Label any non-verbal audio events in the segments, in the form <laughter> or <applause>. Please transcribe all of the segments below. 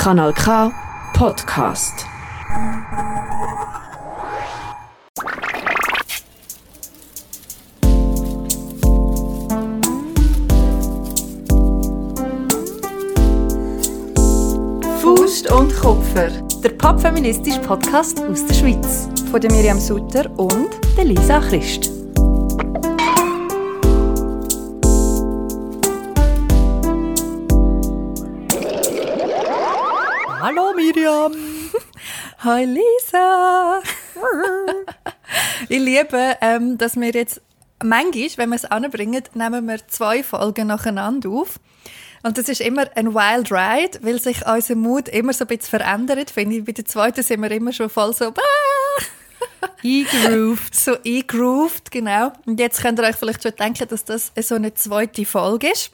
Kanal K Podcast. Faust und Kupfer, der popfeministische Podcast aus der Schweiz. Von der Miriam Sutter und der Lisa Christ. Hi Lisa! <laughs> ich liebe, ähm, dass wir jetzt manchmal, wenn wir es anbringen, nehmen wir zwei Folgen nacheinander auf. Und das ist immer ein Wild Ride, weil sich unser Mut immer so ein bisschen verändert. Finde ich, bei der zweiten sind wir immer schon voll so ah! Eingrooved. so eingrooved, genau. Und jetzt könnt ihr euch vielleicht schon denken, dass das so eine zweite Folge ist.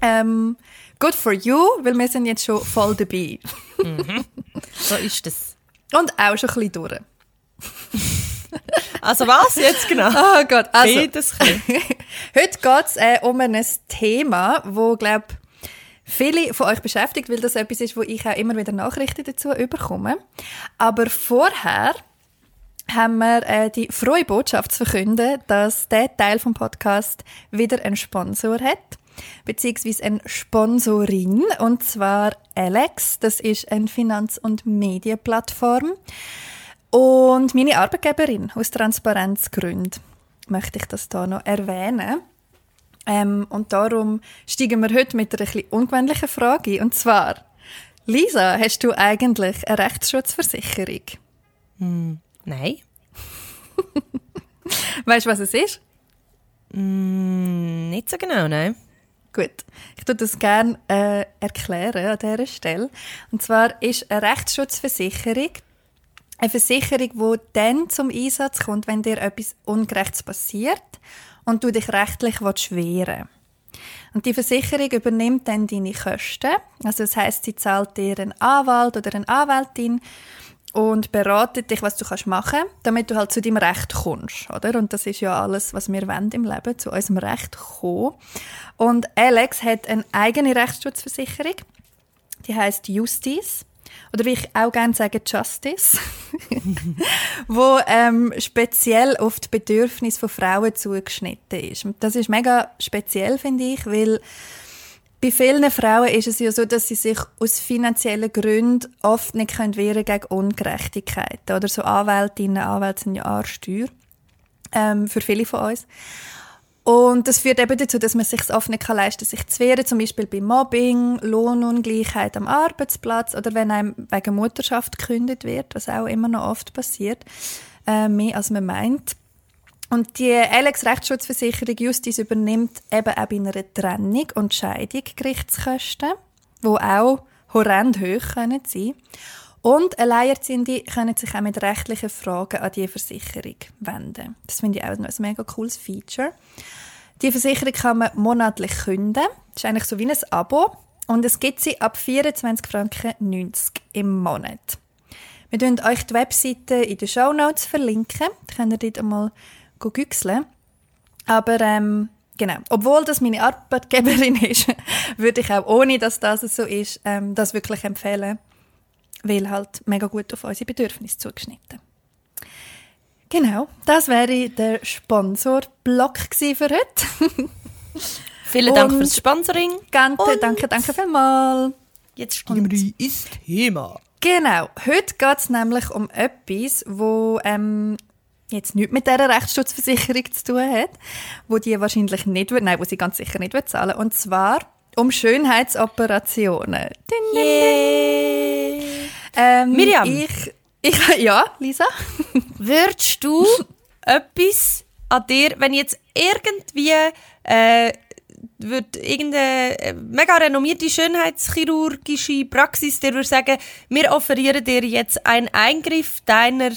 Ähm, good for you, weil wir sind jetzt schon voll dabei. So ist das. Und auch schon ein bisschen durch. <laughs> Also was jetzt genau? <laughs> Oh Gott, also... Beides. <laughs> Heute geht es äh, um ein Thema, wo glaube viele von euch beschäftigt, weil das etwas ist, wo ich auch immer wieder Nachrichten dazu überkomme. Aber vorher haben wir äh, die frohe Botschaft zu verkünden, dass der Teil vom Podcast wieder einen Sponsor hat, beziehungsweise eine Sponsorin, und zwar Alex. Das ist eine Finanz- und Medienplattform. Und meine Arbeitgeberin aus Transparenzgründen möchte ich das da noch erwähnen. Ähm, und darum steigen wir heute mit einer etwas ungewöhnlichen Frage ein. Und zwar, Lisa, hast du eigentlich eine Rechtsschutzversicherung? Nein. <laughs> Weißt du, was es ist? Mm, nicht so genau, nein. Gut, ich tue das gerne äh, erklären an dieser Stelle. Und zwar ist eine Rechtsschutzversicherung eine Versicherung, die dann zum Einsatz kommt, wenn dir etwas Ungerechtes passiert und du dich rechtlich wehren. Und die Versicherung übernimmt dann deine Kosten. Also das heißt, sie zahlt dir einen Anwalt oder eine Anwältin und beratet dich, was du kannst machen, damit du halt zu deinem Recht kommst, oder? Und das ist ja alles, was wir wollen im Leben, zu unserem Recht kommen. Und Alex hat eine eigene Rechtsschutzversicherung. Die heißt Justice oder wie ich auch gerne sage Justice, <laughs> wo ähm, speziell auf die Bedürfnisse von Frauen zugeschnitten ist. Das ist mega speziell finde ich, weil bei vielen Frauen ist es ja so, dass sie sich aus finanziellen Gründen oft nicht können wehren gegen Ungerechtigkeiten. Oder so Anwältinnen, Anwälte sind ja Arschsteuer ähm, für viele von uns. Und das führt eben dazu, dass man sich es oft nicht leisten kann, sich zu wehren, zum Beispiel bei Mobbing, Lohnungleichheit am Arbeitsplatz oder wenn einem wegen Mutterschaft gekündigt wird, was auch immer noch oft passiert, äh, mehr als man meint. Und die Alex Rechtsschutzversicherung Justiz übernimmt eben auch bei einer Trennung und Scheidung Gerichtskosten, die auch horrend hoch können sein Und Alleinerziehende können sich auch mit rechtlichen Fragen an die Versicherung wenden. Das finde ich auch noch ein mega cooles Feature. Die Versicherung kann man monatlich künden. Das ist eigentlich so wie ein Abo. Und es gibt sie ab 24 Franken 90 im Monat. Wir verlinken euch die Webseite in den Show Notes verlinken. Da könnt ihr dort einmal güchseln. Aber ähm, genau, obwohl das meine Arbeitgeberin <laughs> ist, würde ich auch ohne, dass das so ist, ähm, das wirklich empfehlen, weil halt mega gut auf unsere Bedürfnisse zugeschnitten. Genau, das wäre der Sponsorblock für heute. <laughs> Vielen Dank fürs Sponsoring. Und- danke, danke vielmals. Jetzt steigen wir ins Thema. Genau, heute geht es nämlich um etwas, wo ähm, jetzt nichts mit dieser Rechtsschutzversicherung zu tun hat, wo die wahrscheinlich nicht, wird- nein, wo sie ganz sicher nicht wird zahlen, und zwar um Schönheitsoperationen. Din. Ähm, Miriam. Ich, ich, <laughs> ja, Lisa? Würdest du <laughs> etwas an dir, wenn jetzt irgendwie äh, wird irgendeine äh, mega renommierte schönheitschirurgische Praxis dir würde sagen, wir offerieren dir jetzt einen Eingriff deiner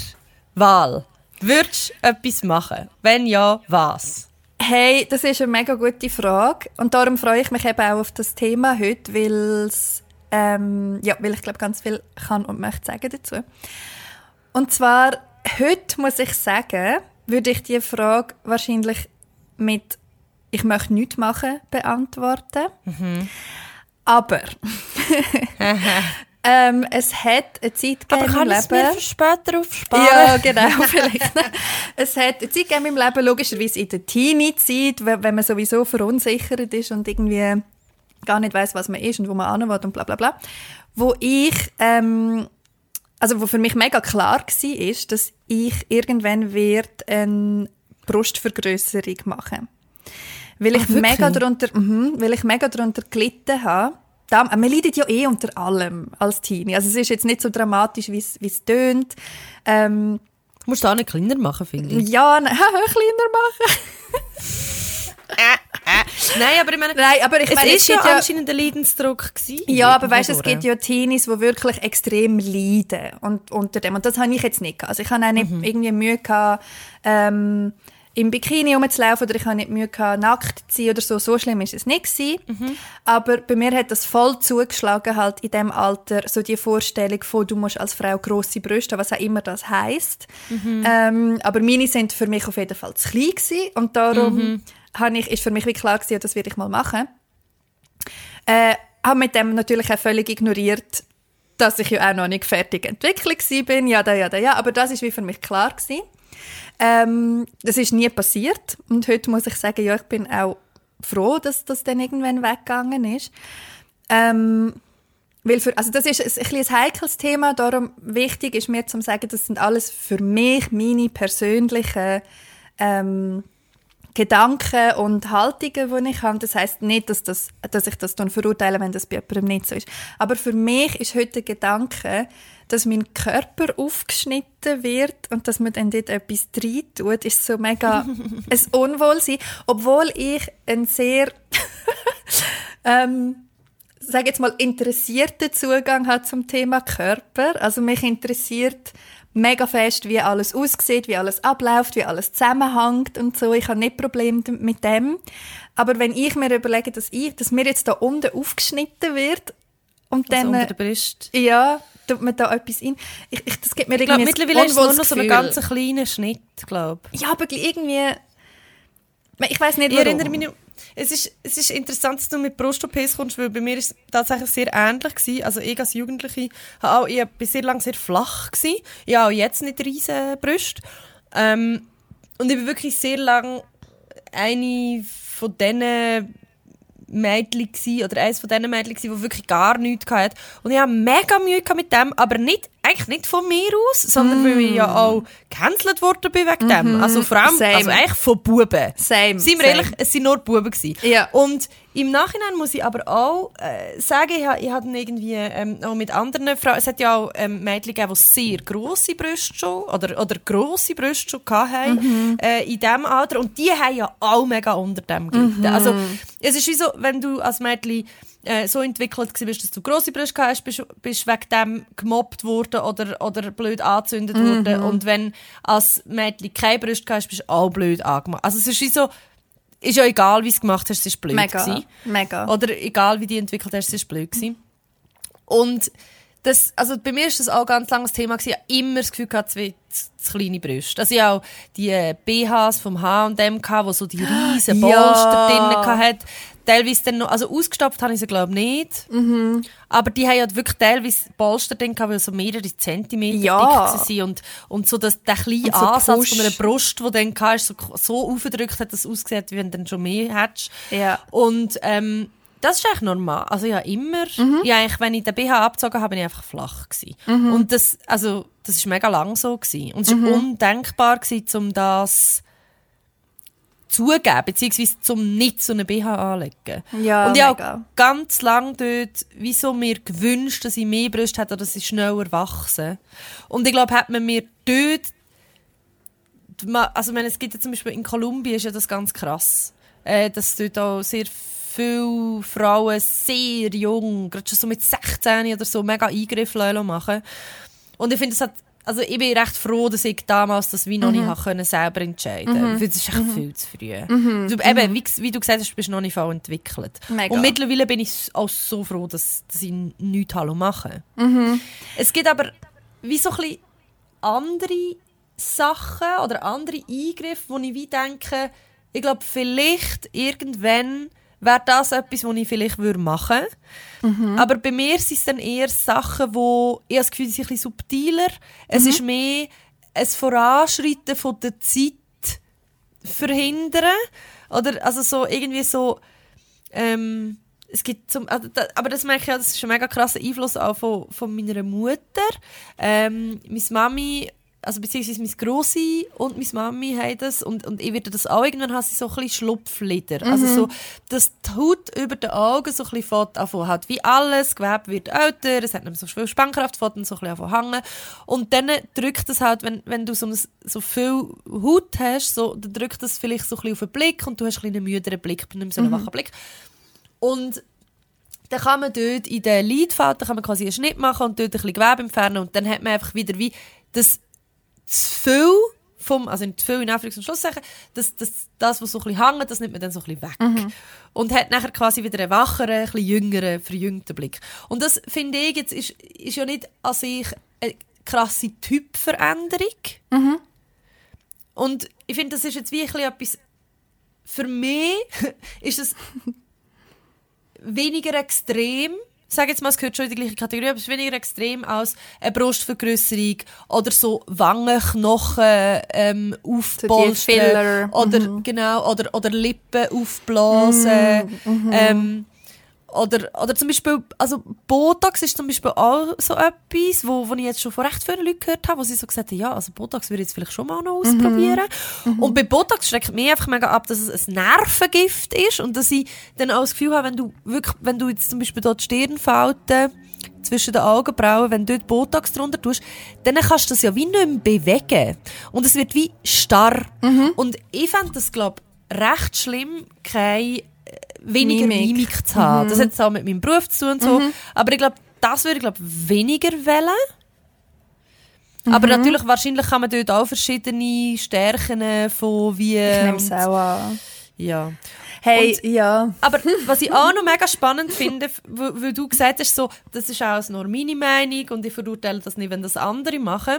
Wahl. Würdest du etwas machen? Wenn ja, was? Hey, das ist eine mega gute Frage und darum freue ich mich eben auch auf das Thema heute, weil's, ähm, ja, weil ich glaube ganz viel kann und möchte sagen dazu. Und zwar heute muss ich sagen, würde ich die Frage wahrscheinlich mit ich möchte nichts machen beantworten. Aber <laughs> <laughs> Ähm, es hat eine Zeit Aber gegeben kann im ich es mir Leben. für später aufsparen? Ja, genau, <laughs> vielleicht. es hat eine Zeit gegeben im Leben, logischerweise in der Teenie-Zeit, wenn wenn man sowieso verunsichert ist und irgendwie gar nicht weiß, was man ist und wo man will und bla bla bla, wo ich, ähm, also wo für mich mega klar war, ist, dass ich irgendwann wird eine Brustvergrößerung machen. Weil ich wirklich? mega darunter, mhm, weil ich mega darunter gelitten habe. Da, man leidet ja eh unter allem als Teenie. Also es ist jetzt nicht so dramatisch, wie es tönt. Ähm, Du musst auch nicht kleiner machen, finde ich. ja, nein, <laughs> kleiner machen. <laughs> Nein, aber ich meine, Nein, aber ich es meine, ist es ja gibt ja, anscheinend ein Leidensdruck gewesen. ja, aber weißt du, es gibt ja Teenies, die wirklich extrem leiden und, unter dem. Und das habe ich jetzt nicht gehabt. Also ich habe auch nicht Mhm. irgendwie Mühe gehabt, ähm, im Bikini rumzulaufen oder ich habe nicht Mühe gehabt, nackt zu sein oder so. So schlimm ist es nicht gewesen. Mhm. Aber bei mir hat das voll zugeschlagen halt in dem Alter, so die Vorstellung von, du musst als Frau grosse Brüste, was auch immer das heisst. Mhm. Ähm, aber meine sind für mich auf jeden Fall zu klein gewesen und darum Mhm. habe ich, ist für mich wie klar gewesen, das werde ich mal machen. Äh, habe mit dem natürlich auch völlig ignoriert, dass ich ja auch noch nicht fertig entwickelt bin. Ja, da, ja, da, ja. Aber das ist wie für mich klar gewesen. Ähm, das ist nie passiert. Und heute muss ich sagen, ja, ich bin auch froh, dass das dann irgendwann weggegangen ist. Ähm, weil für, also das ist ein, ein, ein heikles Thema, darum wichtig ist mir zu sagen, das sind alles für mich meine persönlichen ähm, Gedanken und Haltungen, die ich habe. Das heißt nicht, dass, das, dass ich das dann verurteile, wenn das bei jemandem nicht so ist. Aber für mich ist heute der Gedanke, dass mein Körper aufgeschnitten wird und dass man dann dort etwas rein tut, ist so mega <laughs> ein Unwohlsein. Obwohl ich ein sehr, <laughs> ähm, sage jetzt mal, interessierten Zugang habe zum Thema Körper. Also mich interessiert mega fest, wie alles aussieht, wie alles abläuft, wie alles zusammenhängt und so. Ich habe nicht Probleme mit dem. Aber wenn ich mir überlege, dass, ich, dass mir jetzt da unten aufgeschnitten wird und Also dann... unter der Brust. Ja, tut man da etwas in. Ich, ich, das gibt mir Ich irgendwie ein mittlerweile ist es nur noch so ein ganz kleiner Schnitt, glaube Ja, aber irgendwie... Ich weiß nicht, Ich erinnere mich es ist, es ist interessant, dass du mit Brust-OPs kommst, weil bei mir ist es tatsächlich sehr ähnlich gewesen. Also ich als Jugendliche, habe auch, ich bin sehr lange sehr flach gewesen. Ich habe auch jetzt nicht riesen Brüste. Ähm, und ich bin wirklich sehr lange eine von diesen Mädchen gsi oder eines von diesen Mädchen gsi, die wirklich gar nichts hatte. Und ich habe mega Mühe mit dem, aber nicht, eigentlich nicht von mir aus, sondern weil ich ja auch gecancelt worden bin wegen dem. Also vor allem, Same. also eigentlich von Buben. Same, Seien wir same. ehrlich, es sind nur Buben. Ja. Und im Nachhinein muss ich aber auch äh, sagen, ich, ich hatte irgendwie ähm, auch mit anderen Frauen, es hat ja auch ähm, Mädchen gegeben, die sehr grosse Brüste schon, oder, oder grosse Brüste schon hatten, Mhm. äh, in diesem Alter. Und die haben ja auch mega unter dem gelitten. Mhm. Also, es ist wie so, wenn du als Mädchen äh, so entwickelt warst, dass du grosse Brüste gehabt hast, bist, bist wegen dem gemobbt worden oder, oder blöd angezündet Mhm. worden. Und wenn als Mädchen keine Brüste gehabt hast, bist du auch blöd angemacht. Also es ist wie so, ist ja egal, wie du es gemacht hast, es ist blöd Mega, gewesen. mega. Oder egal, wie die entwickelt hast, es war blöd. Gewesen. Und das, also bei mir ist das auch ganz lange das Thema gewesen. Ich habe immer das Gefühl gehabt, zu, zu kleine Brüste. Also ich habe auch die äh, BHs vom H&M gehabt, wo so die riesen <gasps> Ja. Polster drinnen hat. Teilweise dann noch, also ausgestopft habe ich sie glaube nicht. Mhm. Aber die haben ja wirklich teilweise Polster drin gehabt, weil so mehrere Zentimeter Ja. dick waren. Und, und so dass der kleine so Ansatz von einer Brust, die dann hast, so, so aufgedrückt hat, dass es ausgesehen wie wenn du dann schon mehr hättest. Ja. Und ähm, das ist eigentlich normal. Also ja, immer. Ja, eigentlich, wenn ich den BH abgezogen habe, bin ich einfach flach gewesen. Und das, also, das ist mega lang so gewesen. Und es war undenkbar gewesen, um das zugeben, beziehungsweise zum nicht so einen BH anlegen. Ja, Und ich habe ganz lange dort, wieso mir gewünscht, dass ich mehr Brüste hätte oder dass ich schneller wachse. Und ich glaube, hat man mir dort also meine, es gibt ja zum Beispiel in Kolumbien ist ja das ganz krass, äh, dass dort auch sehr viele Frauen sehr jung, gerade schon so mit 16 oder so, mega Eingriffe machen. Und ich finde, es hat also ich bin recht froh, dass ich damals das wie noch nicht habe können selber entscheiden konnte. Weil das ist echt viel zu früh. Du, eben, wie, wie du gesagt hast, bist du noch nicht voll entwickelt. Mega. Und mittlerweile bin ich auch so froh, dass, dass ich nichts Hallo mache. Es gibt aber wie so ein bisschen andere Sachen oder andere Eingriffe, wo ich wie denke, ich glaube, vielleicht irgendwann, wäre das etwas, was ich vielleicht würde machen würde. Aber bei mir sind es dann eher Sachen, wo ich das Gefühl, sie sind ein bisschen subtiler. Es ist mehr ein Voranschreiten von der Zeit verhindern. Oder also so irgendwie so ähm, es gibt zum, also da, aber das merke ich ja, das ist ein mega krasser Einfluss auch von, von meiner Mutter. Ähm, meine Mami, also beziehungsweise meine Grossi und meine Mami haben das und, und ich werde das auch irgendwann haben sie so ein bisschen Schlupflider. Also so, dass die Haut über den Augen so ein bisschen halt wie alles, Gewebe wird älter, es hat nicht mehr so viel Spannkraft, fährt dann so ein bisschen anfangen hängen. Und dann drückt das halt, wenn, wenn du so, ein- so viel Haut hast, so, dann drückt das vielleicht so ein bisschen auf den Blick und du hast ein bisschen einen müderen Blick, nicht mehr so einen wachen Blick. Und dann kann man dort in den Lidfalten kann man quasi einen Schnitt machen und dort ein bisschen Gewebe entfernen und dann hat man einfach wieder wie das zu viel vom, also zu viel in Anführungs- und Schlusszeichen, das, das, das, was so ein bisschen hängt, das nimmt man dann so ein bisschen weg. Und hat nachher quasi wieder einen wacheren, ein bisschen jüngeren, verjüngten Blick. Und das, finde ich, jetzt ist, ist ja nicht an sich eine krasse Typveränderung. Und ich finde, das ist jetzt wie ein bisschen etwas, für mich <laughs> ist es weniger extrem, sag jetzt mal, es gehört schon in die gleiche Kategorie, aber es ist weniger extrem als eine Brustvergrößerung oder so Wangenknochen ähm, aufpolstern Filler. oder genau oder oder Lippen aufblasen. Ähm, oder, oder zum Beispiel, also Botox ist zum Beispiel auch so etwas, wo, wo ich jetzt schon von recht vielen Leuten gehört habe, wo sie so gesagt haben, ja, also Botox würde ich jetzt vielleicht schon mal noch ausprobieren. Und bei Botox schreckt mich einfach mega ab, dass es ein Nervengift ist und dass ich dann auch das Gefühl habe, wenn du wirklich, wenn du jetzt zum Beispiel dort die Stirnfalten zwischen den Augenbrauen, wenn du dort Botox drunter tust, dann kannst du das ja wie nicht mehr bewegen. Und es wird wie starr. Und ich fände das, glaube recht schlimm, keine äh, weniger Mimik. Mimik, zu haben. Das hat auch mit meinem Beruf zu tun und so. Aber ich glaube, das würde ich glaube weniger wählen. Aber natürlich, wahrscheinlich kann man dort auch verschiedene Stärken von wie... Ich nehme es und- auch an. Ja. Hey, Und- ja. Aber was ich auch noch mega spannend finde, weil du gesagt hast, so, das ist auch nur meine Meinung und ich verurteile das nicht, wenn das andere machen.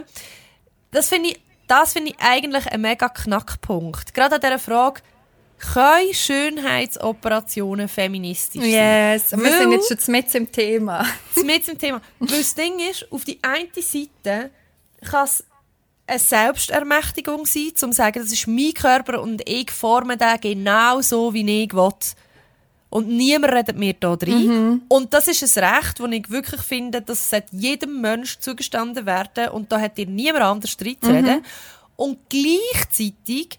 Das finde ich, das finde ich eigentlich ein mega Knackpunkt. Gerade an dieser Frage, können Schönheitsoperationen feministisch sein? Yes. Und wir Weil- sind jetzt schon mit im Thema. mit zum Thema. <laughs> Weil das Ding ist, auf die eine Seite kann es eine Selbstermächtigung sein, um zu sagen, das ist mein Körper und ich forme den genau so, wie ich will. Und niemand redet mir da drin. Und das ist ein Recht, das ich wirklich finde, das sollte jedem Mensch zugestanden werden. Und da hat dir niemand anders drin zu reden. Und gleichzeitig,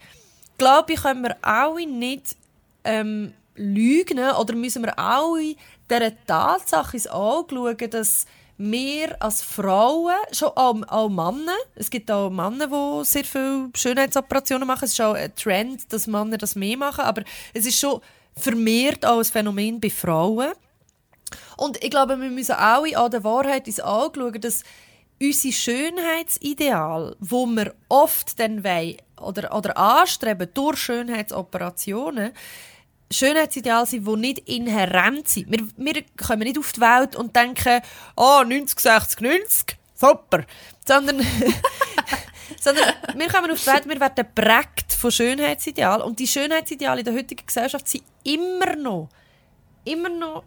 glaube ich, können wir alle nicht ähm, lügen oder müssen wir alle dieser Tatsache ins Auge schauen, dass wir als Frauen, schon auch, auch Männer, es gibt auch Männer, die sehr viele Schönheitsoperationen machen, es ist auch ein Trend, dass Männer das mehr machen, aber es ist schon vermehrt auch ein Phänomen bei Frauen. Und ich glaube, wir müssen alle an der Wahrheit ins Auge schauen, dass unsere Schönheitsideal, wo wir oft dann wollen, oder, oder anstreben durch Schönheitsoperationen, Schönheitsideale sind, die nicht inhärent sind. Wir, wir kommen nicht auf die Welt und denken, oh, 90, 60, 90, super. Sondern, <laughs> sondern wir kommen auf die Welt, wir werden geprägt von Schönheitsidealen. Und die Schönheitsideale in der heutigen Gesellschaft sind immer noch, immer noch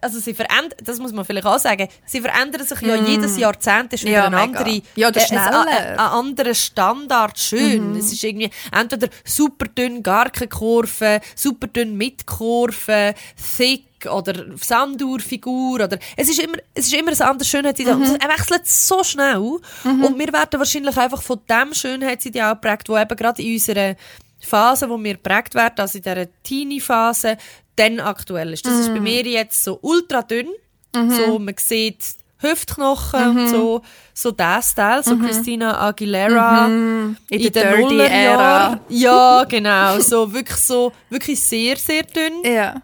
also sie verändern, das muss man vielleicht auch sagen, sie verändern sich ja jedes Jahrzehnt, ist wieder Ja, mega. andere, Ja, äh, ein, ein, ein anderer Standard. Schön. Es ist irgendwie entweder super dünn, gar keine Kurve, super dünn mit Kurve, thick oder Sanduhrfigur oder es ist immer, es ist immer ein anderes Schönheitsideal. Und Es wechselt so schnell. Und wir werden wahrscheinlich einfach von dem Schönheitsideal geprägt, wo eben gerade in unserer Phase, wo wir geprägt werden, also in dieser Teenie-Phase, dann aktuell ist. Das ist bei mir jetzt so ultra dünn. So, man sieht Hüftknochen und so, so der Style, so Christina Aguilera In der den Dirty-Ära. Nullerjahren. Ja, genau. So, wirklich so, wirklich sehr, sehr dünn. Ja.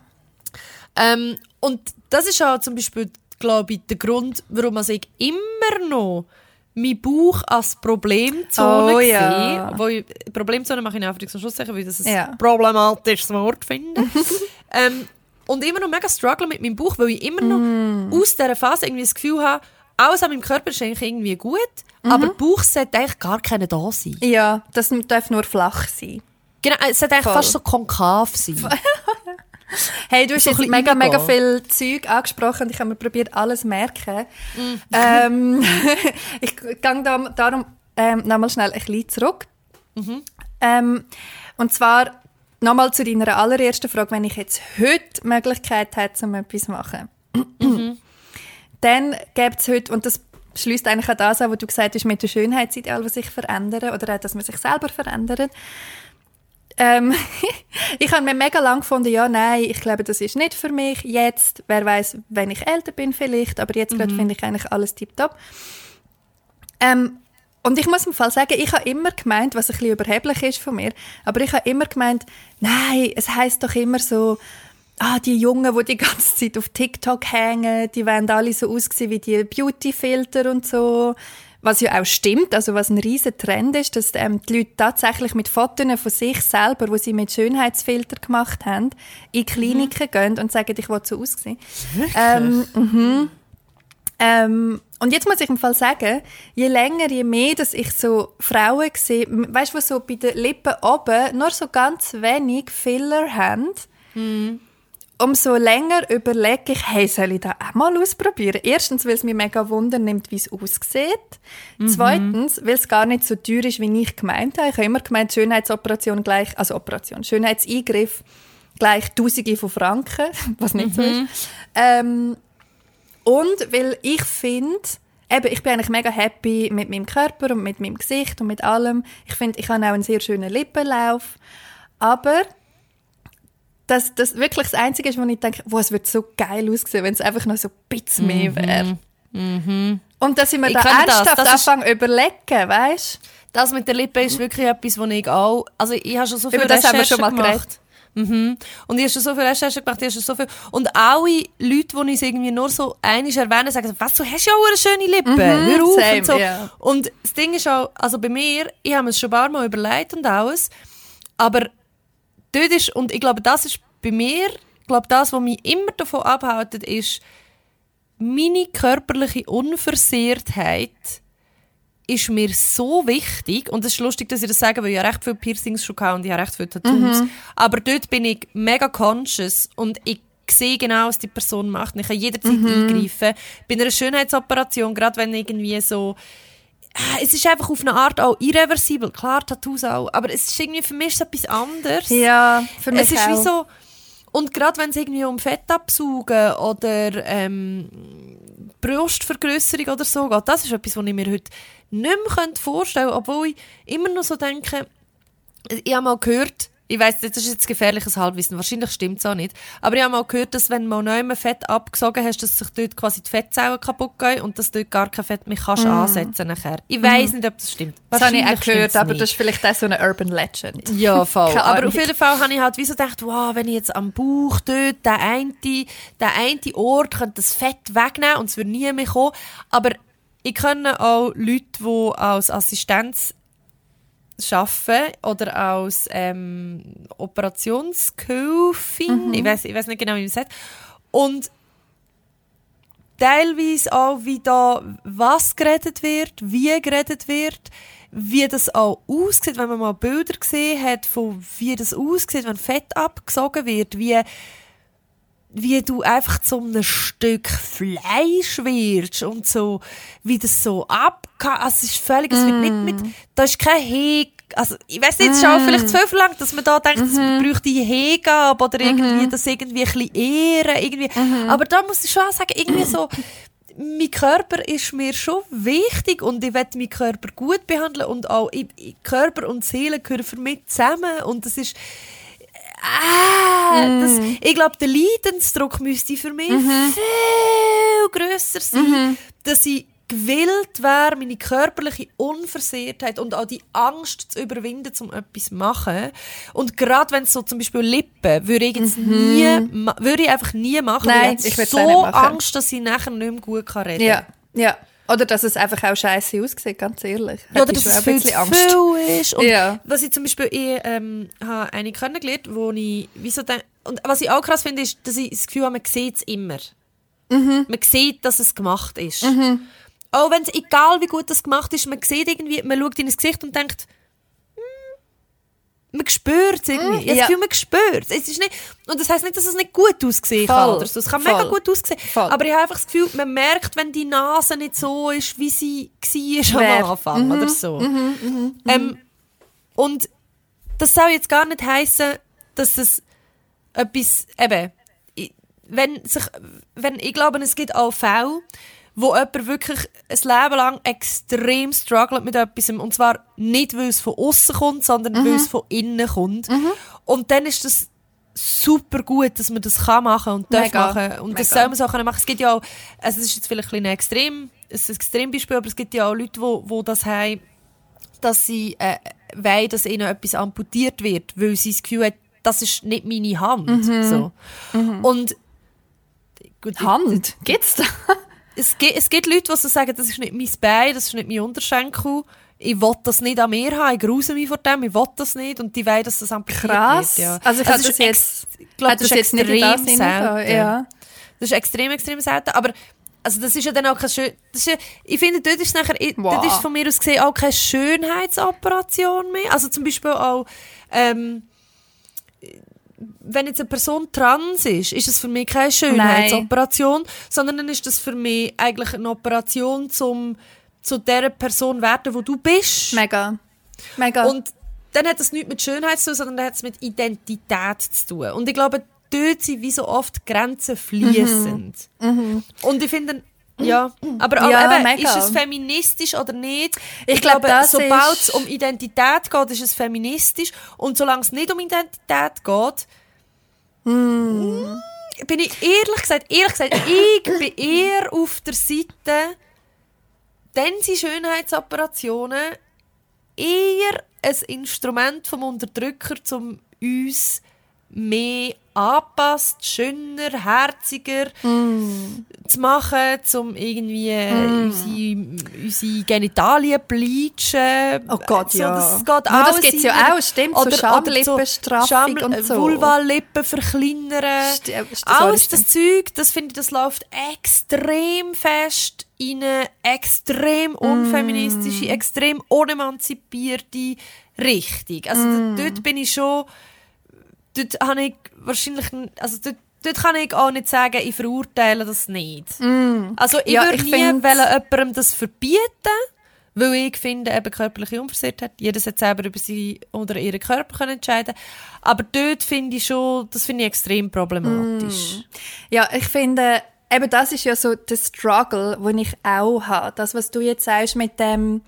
Ähm, und das ist auch zum Beispiel, glaube ich, der Grund, warum also ich immer noch meinen Bauch als Problemzone Oh, ja. Wo ich, Problemzone mache ich in Anführungs- und Schlusszeichen, weil ich das ein Ja. problematisches Wort finde. <laughs> ähm, und immer noch mega struggle mit meinem Bauch, weil ich immer noch Mm. aus dieser Phase irgendwie das Gefühl habe, alles an meinem Körper ist eigentlich irgendwie gut, Mhm. aber der Bauch sollte eigentlich gar keiner da sein. Ja, das darf nur flach sein. Genau, es sollte eigentlich Voll. fast so konkav sein. <laughs> Hey, du hast So jetzt mega, mega reingehen. viel Zeug angesprochen und ich habe mir probiert, alles zu merken. Mm. Ähm, <laughs> ich gehe da, darum ähm, nochmal schnell ein bisschen zurück. Mhm. Ähm, und zwar nochmal zu deiner allerersten Frage, wenn ich jetzt heute die Möglichkeit hätte, um etwas zu machen, Mhm. dann gäbe es heute, und das schließt eigentlich an das an, was du gesagt hast, mit dem Schönheitsideal, das sich verändern oder auch, dass man sich selber verändert. Ähm, <laughs> ich habe mir mega lang gefunden, ja, nein, ich glaube, das ist nicht für mich jetzt. Wer weiß, wenn ich älter bin vielleicht, aber jetzt gerade finde ich eigentlich alles tiptop. Ähm, und ich muss im Fall sagen, ich habe immer gemeint, was ein bisschen überheblich ist von mir, aber ich habe immer gemeint, nein, es heißt doch immer so, ah, die Jungen, die die ganze <laughs> Zeit auf TikTok hängen, die wollen alle so aussehen wie die Beauty-Filter und so. Was ja auch stimmt, also was ein riesen Trend ist, dass ähm, die Leute tatsächlich mit Fotos von sich selber, wo sie mit Schönheitsfilter gemacht haben, in Kliniken gehen und sagen, ich will so aussehen. Ähm, mhm. Ähm, und jetzt muss ich im Fall sagen, je länger, je mehr, dass ich so Frauen sehe, weißt du, so bei den Lippen oben nur so ganz wenig Filler haben, umso länger überlege ich, hey, soll ich das auch mal ausprobieren? Erstens, weil es mich mega Wunder nimmt, wie es aussieht. Zweitens, weil es gar nicht so teuer ist, wie ich gemeint habe. Ich habe immer gemeint, Schönheitsoperation gleich, also Operation, Schönheitseingriff gleich Tausende von Franken, <laughs> was nicht so ist. Ähm, und weil ich finde, eben, ich bin eigentlich mega happy mit meinem Körper und mit meinem Gesicht und mit allem. Ich finde, ich habe auch einen sehr schönen Lippenlauf. Aber das, das wirklich das Einzige ist, wo ich denke, wow, es wird so geil aussehen, wenn es einfach noch so ein bisschen mehr wäre. Und dass ich mir Ich da das. ernsthaft Das ist- anfange überlegen, weißt Das mit der Lippe ist wirklich etwas, wo ich auch... Also ich habe schon so viel Über das haben wir schon mal gemacht. Mhm. Und ich habe schon so viel Recherchen gemacht, ich habe schon so viel... Und alle Leute, die ich irgendwie nur so einig erwähnen, sagen, was, du hast ja auch eine schöne Lippe, hör auf Mhm, same, und so. ja. Und das Ding ist auch, also bei mir, ich habe es schon ein paar Mal überlegt und alles, aber dort ist, und ich glaube, das ist bei mir, ich glaube, das, was mich immer davon abhält, ist, meine körperliche Unversehrtheit ist mir so wichtig, und es ist lustig, dass ich das sage, weil ich habe recht viele Piercings schon hatte und ich habe recht viele Tattoos, aber dort bin ich mega conscious und ich sehe genau, was die Person macht und ich kann jederzeit eingreifen. Bei einer Schönheitsoperation, gerade wenn irgendwie so äh, es ist einfach auf eine Art auch irreversibel. Klar, Tattoos auch, aber es ist irgendwie, für mich ist etwas anderes. Ja, für mich Es ist auch. wie so, und gerade wenn es irgendwie um Fettabsaugen oder ähm, Brustvergrößerung oder so geht, das ist etwas, was ich mir heute nicht mehr vorstellen könnte, obwohl ich immer noch so denke, ich habe mal gehört, ich weiss, das ist jetzt gefährliches Halbwissen, wahrscheinlich stimmt es auch nicht, aber ich habe mal gehört, dass wenn du mal neu Fett abgesogen hast, dass sich dort quasi die Fettzellen kaputt gehen und dass dort gar kein Fett mehr kannst ansetzen nachher. Ich weiss nicht, ob das stimmt. das habe ich auch gehört, aber nicht. das ist vielleicht auch so eine Urban Legend. Ja, <laughs> voll. Keine Aber Ahnung. auf jeden Fall habe ich halt wie so gedacht, wow, wenn ich jetzt am Bauch dort den einen, den einen Ort könnte das Fett wegnehmen und es würde nie mehr kommen. Aber ich kenne auch Leute, die als Assistenz arbeiten oder als ähm, Operationshilfin. Ich weiß ich weiß nicht genau, wie man es sagt. Und teilweise auch, wie da was geredet wird, wie geredet wird, wie das auch aussieht, wenn man mal Bilder gesehen hat, von wie das aussieht, wenn Fett abgesogen wird, wie wie du einfach zu einem Stück Fleisch wirst und so, wie das so abgeht. Also es ist völlig, es wird nicht mit, da ist kein Heg, also ich weiß nicht, es ist auch vielleicht zu viel verlangt, dass man da denkt, es bräuchte die Hegabe oder irgendwie, das irgendwie ein bisschen ehren, irgendwie. Aber da muss ich schon auch sagen, irgendwie so, mein Körper ist mir schon wichtig und ich will meinen Körper gut behandeln und auch ich, Körper und Seele gehören für mich zusammen und das ist ah, das, ich glaube, der Leidensdruck müsste für mich viel grösser sein, dass ich gewillt wäre, meine körperliche Unversehrtheit und auch die Angst zu überwinden, um etwas zu machen. Und gerade wenn es so zum Beispiel Lippen, würde ich jetzt nie, ma- würde ich einfach nie machen. Nein, weil ich, ich so. Angst, dass ich nachher nicht mehr gut kann reden Ja, ja. Oder dass es einfach auch scheiße aussieht, ganz ehrlich. Ja, oder dass es ein viel zu viel ist. Und Ja. was ich zum Beispiel, ich ähm, habe eine kennengelernt, wo ich, wieso denk, und was ich auch krass finde, ist, dass ich das Gefühl habe, man sieht es immer. Mhm. Man sieht, dass es gemacht ist. Auch wenn es, egal wie gut das gemacht ist, man sieht irgendwie, man schaut in das Gesicht und denkt, man spürt es irgendwie. Ich habe ja. das Gefühl, man spürt es. ist nicht, und das heisst nicht, dass es nicht gut aussehen kann oder so. Es kann mega voll, gut aussehen. voll. Aber ich habe einfach das Gefühl, man merkt, wenn die Nase nicht so ist, wie sie war am Anfang Mhm, oder so. Ähm, und das soll jetzt gar nicht heißen, dass es etwas, eben, ich- wenn sich, wenn, ich glaube, es gibt auch Fälle, wo jemand wirklich ein Leben lang extrem struggelt mit etwas. Und zwar nicht, weil es von außen kommt, sondern weil es von innen kommt. Und dann ist das super gut, dass man das kann machen und darf Mega. machen. Und das Mega. soll man so können machen. Es gibt ja auch, also es ist jetzt vielleicht ein extrem, es ist ein Extrembeispiel, aber es gibt ja auch Leute, wo, wo das haben, dass sie äh, wollen, dass ihnen etwas amputiert wird, weil sie das Gefühl haben, das ist nicht meine Hand. So. Und gut, Hand? Gibt's da? Es, gibt, es gibt Leute, die so sagen, das ist nicht mein Bein, das ist nicht mein Unterschenkel. Ich will das nicht an mir haben, ich gruse mich vor dem, ich will das nicht und die wollen, dass das amputiert Krass. wird. Ja. Also ich ist das jetzt, glaub, hat das jetzt nicht in das extrem selten. Ja. Das ist extrem, extrem selten. Aber also das ist ja dann auch kein schön. Das ist ja, ich finde, dort ist nachher, Wow. dort ist von mir aus gesehen auch keine Schönheitsoperation mehr. Also zum Beispiel auch, ähm, wenn jetzt eine Person trans ist, ist es für mich keine Schönheitsoperation, sondern dann ist das für mich eigentlich eine Operation zum zu der Person werden, wo du bist. Mega. Mega. Und dann hat das nichts mit Schönheit zu tun, sondern dann hat es mit Identität zu tun. Und ich glaube, dort sind wie so oft Grenzen fließend. Und ich finde, ja, aber. Ja, eben, mega. ist es feministisch oder nicht? Ich glaub, das sobald ist- es um Identität geht, ist es feministisch. Und solange es nicht um Identität geht, Hm. bin ich ehrlich gesagt, ehrlich gesagt, <coughs> ich bin eher auf der Seite, dann sind Schönheitsoperationen eher ein Instrument vom Unterdrücker, um uns mehr angepasst, schöner, herziger Mm. zu machen, um irgendwie äh, unsere, unsere Genitalien bleachen. Oh Gott, so, ja. Das geht Ja, das alles gibt's ja auch, stimmt, so Schamlippenstraffung und so. Vulvalippen verkleinern. St- äh, st- Alles das Zeug, das finde ich, das läuft extrem fest in eine extrem Mm. unfeministische, extrem unemanzipierte Richtung. Also Mm. dort bin ich schon, dort habe ich wahrscheinlich, also dort, dort kann ich auch nicht sagen, ich verurteile das nicht. Also ich Mm. Ja, würde nie find- wollen jemandem das verbieten, weil ich finde, eben körperliche Unversehrtheit, jeder sollte selber über sie oder ihren Körper können entscheiden Aber dort finde ich schon, das finde ich extrem problematisch. Ja, ich finde, eben das ist ja so der Struggle, den ich auch habe. Das, was du jetzt sagst mit dem,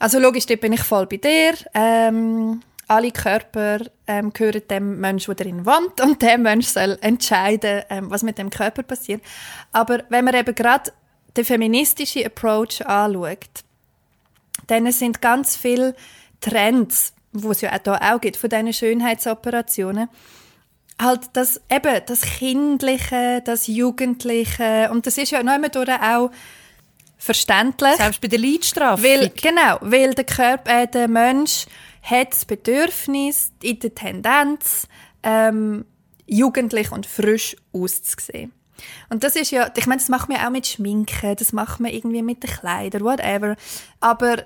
also logisch, dort bin ich voll bei dir. Ähm, alle Körper ähm, gehören dem Menschen, der darin wohnt und der Mensch soll entscheiden, ähm, was mit dem Körper passiert. Aber wenn man eben gerade den feministischen Approach anschaut, dann sind ganz viele Trends, wo es ja auch hier auch gibt, von diesen Schönheitsoperationen, halt das eben das Kindliche, das Jugendliche und das ist ja noch immer durch auch verständlich. Selbst bei der Leidstrafe. Weil, genau, weil der Körper, äh, der Mensch hat das Bedürfnis, in der Tendenz, ähm, jugendlich und frisch auszusehen. Und das ist ja, ich meine, das macht man auch mit Schminken, das macht man irgendwie mit den Kleidern, whatever. Aber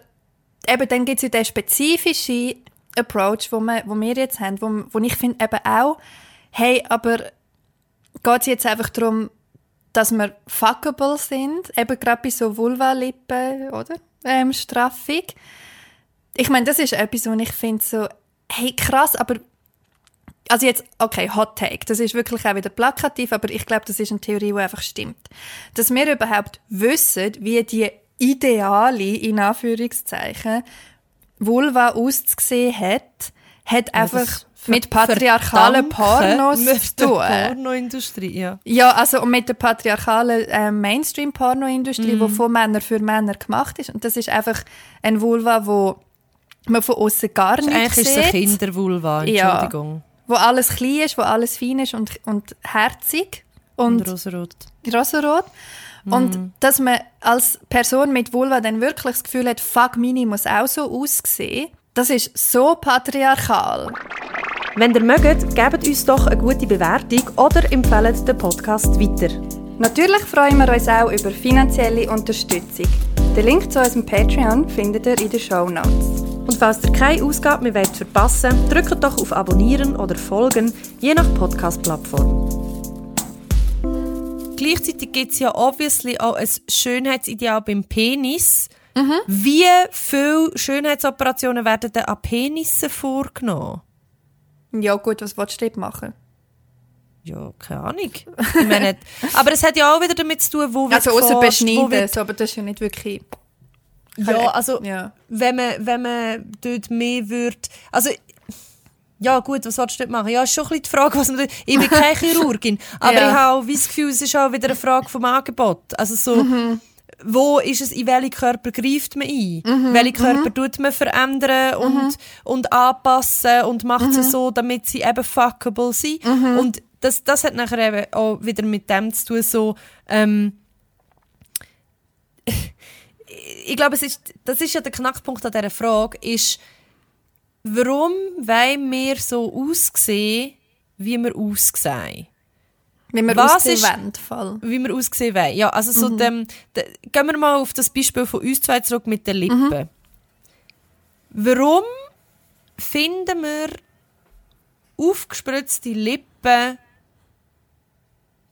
eben dann gibt es ja den spezifischen Approach, wo, wir, wo wir jetzt haben, wo, wo ich finde eben auch, hey, aber geht es jetzt einfach darum, dass wir fuckable sind, eben gerade bei so Vulva-Lippen, oder? Ähm, Straffung. Ich meine, das ist etwas, wo ich finde so, hey, krass, aber also jetzt, okay, Hot Take, das ist wirklich auch wieder plakativ, aber ich glaube, das ist eine Theorie, die einfach stimmt. Dass wir überhaupt wissen, wie die ideale, in Anführungszeichen, Vulva auszusehen hat, hat einfach mit patriarchalen Pornos wir zu der tun. Pornoindustrie, ja. Ja, also und mit der patriarchalen äh, Mainstream-Pornoindustrie, Mhm. die von Männern für Männer gemacht ist. Und das ist einfach ein Vulva, wo man von außen gar nicht Eigentlich ist es eine sieht. Kindervulva, Ja. Entschuldigung. Wo alles klein ist, wo alles fein ist und, und herzig und Und rosarot. rosarot. Mhm. Und dass man als Person mit Vulva dann wirklich das Gefühl hat, fuck, meine muss auch so aussehen, das ist so patriarchal. Wenn ihr mögt, gebt uns doch eine gute Bewertung oder empfehlt den Podcast weiter. Natürlich freuen wir uns auch über finanzielle Unterstützung. Den Link zu unserem Patreon findet ihr in den Show Notes. Und falls ihr keine Ausgabe mehr wollt verpassen drückt doch auf Abonnieren oder Folgen, je nach Podcast-Plattform. Gleichzeitig gibt es ja obviously auch ein Schönheitsideal beim Penis. Wie viele Schönheitsoperationen werden denn an Penissen vorgenommen? Ja gut, was willst du dort machen? Ja, keine Ahnung. Ich meine, <laughs> aber es hat ja auch wieder damit zu tun, wo Also wird außer beschneiden, wird- aber das ist ja nicht wirklich... Ja, also Ja. wenn man, wenn man dort mehr würde, also ja gut, was willst du dort machen? Ja, ist schon ein bisschen die Frage, was man dort, ich bin keine <laughs> Chirurgin, aber Ja. ich habe das Gefühl, es ist auch wieder eine Frage vom Angebot. Also so, wo ist es, in welchen Körper greift man ein? Welche Körper tut man verändern und, und anpassen und macht sie so, damit sie eben fuckable sind? Und das, das hat nachher eben auch wieder mit dem zu tun, so, ähm, ich glaube, es ist, das ist ja der Knackpunkt an dieser Frage, ist, warum wollen wir so aussehen, wie wir aussehen? Wie wir Was aussehen ist- wollen, Fall. Wie wir aussehen wollen. Ja, also so dem, de, gehen wir mal auf das Beispiel von uns zwei zurück mit den Lippen. Warum finden wir aufgespritzte Lippen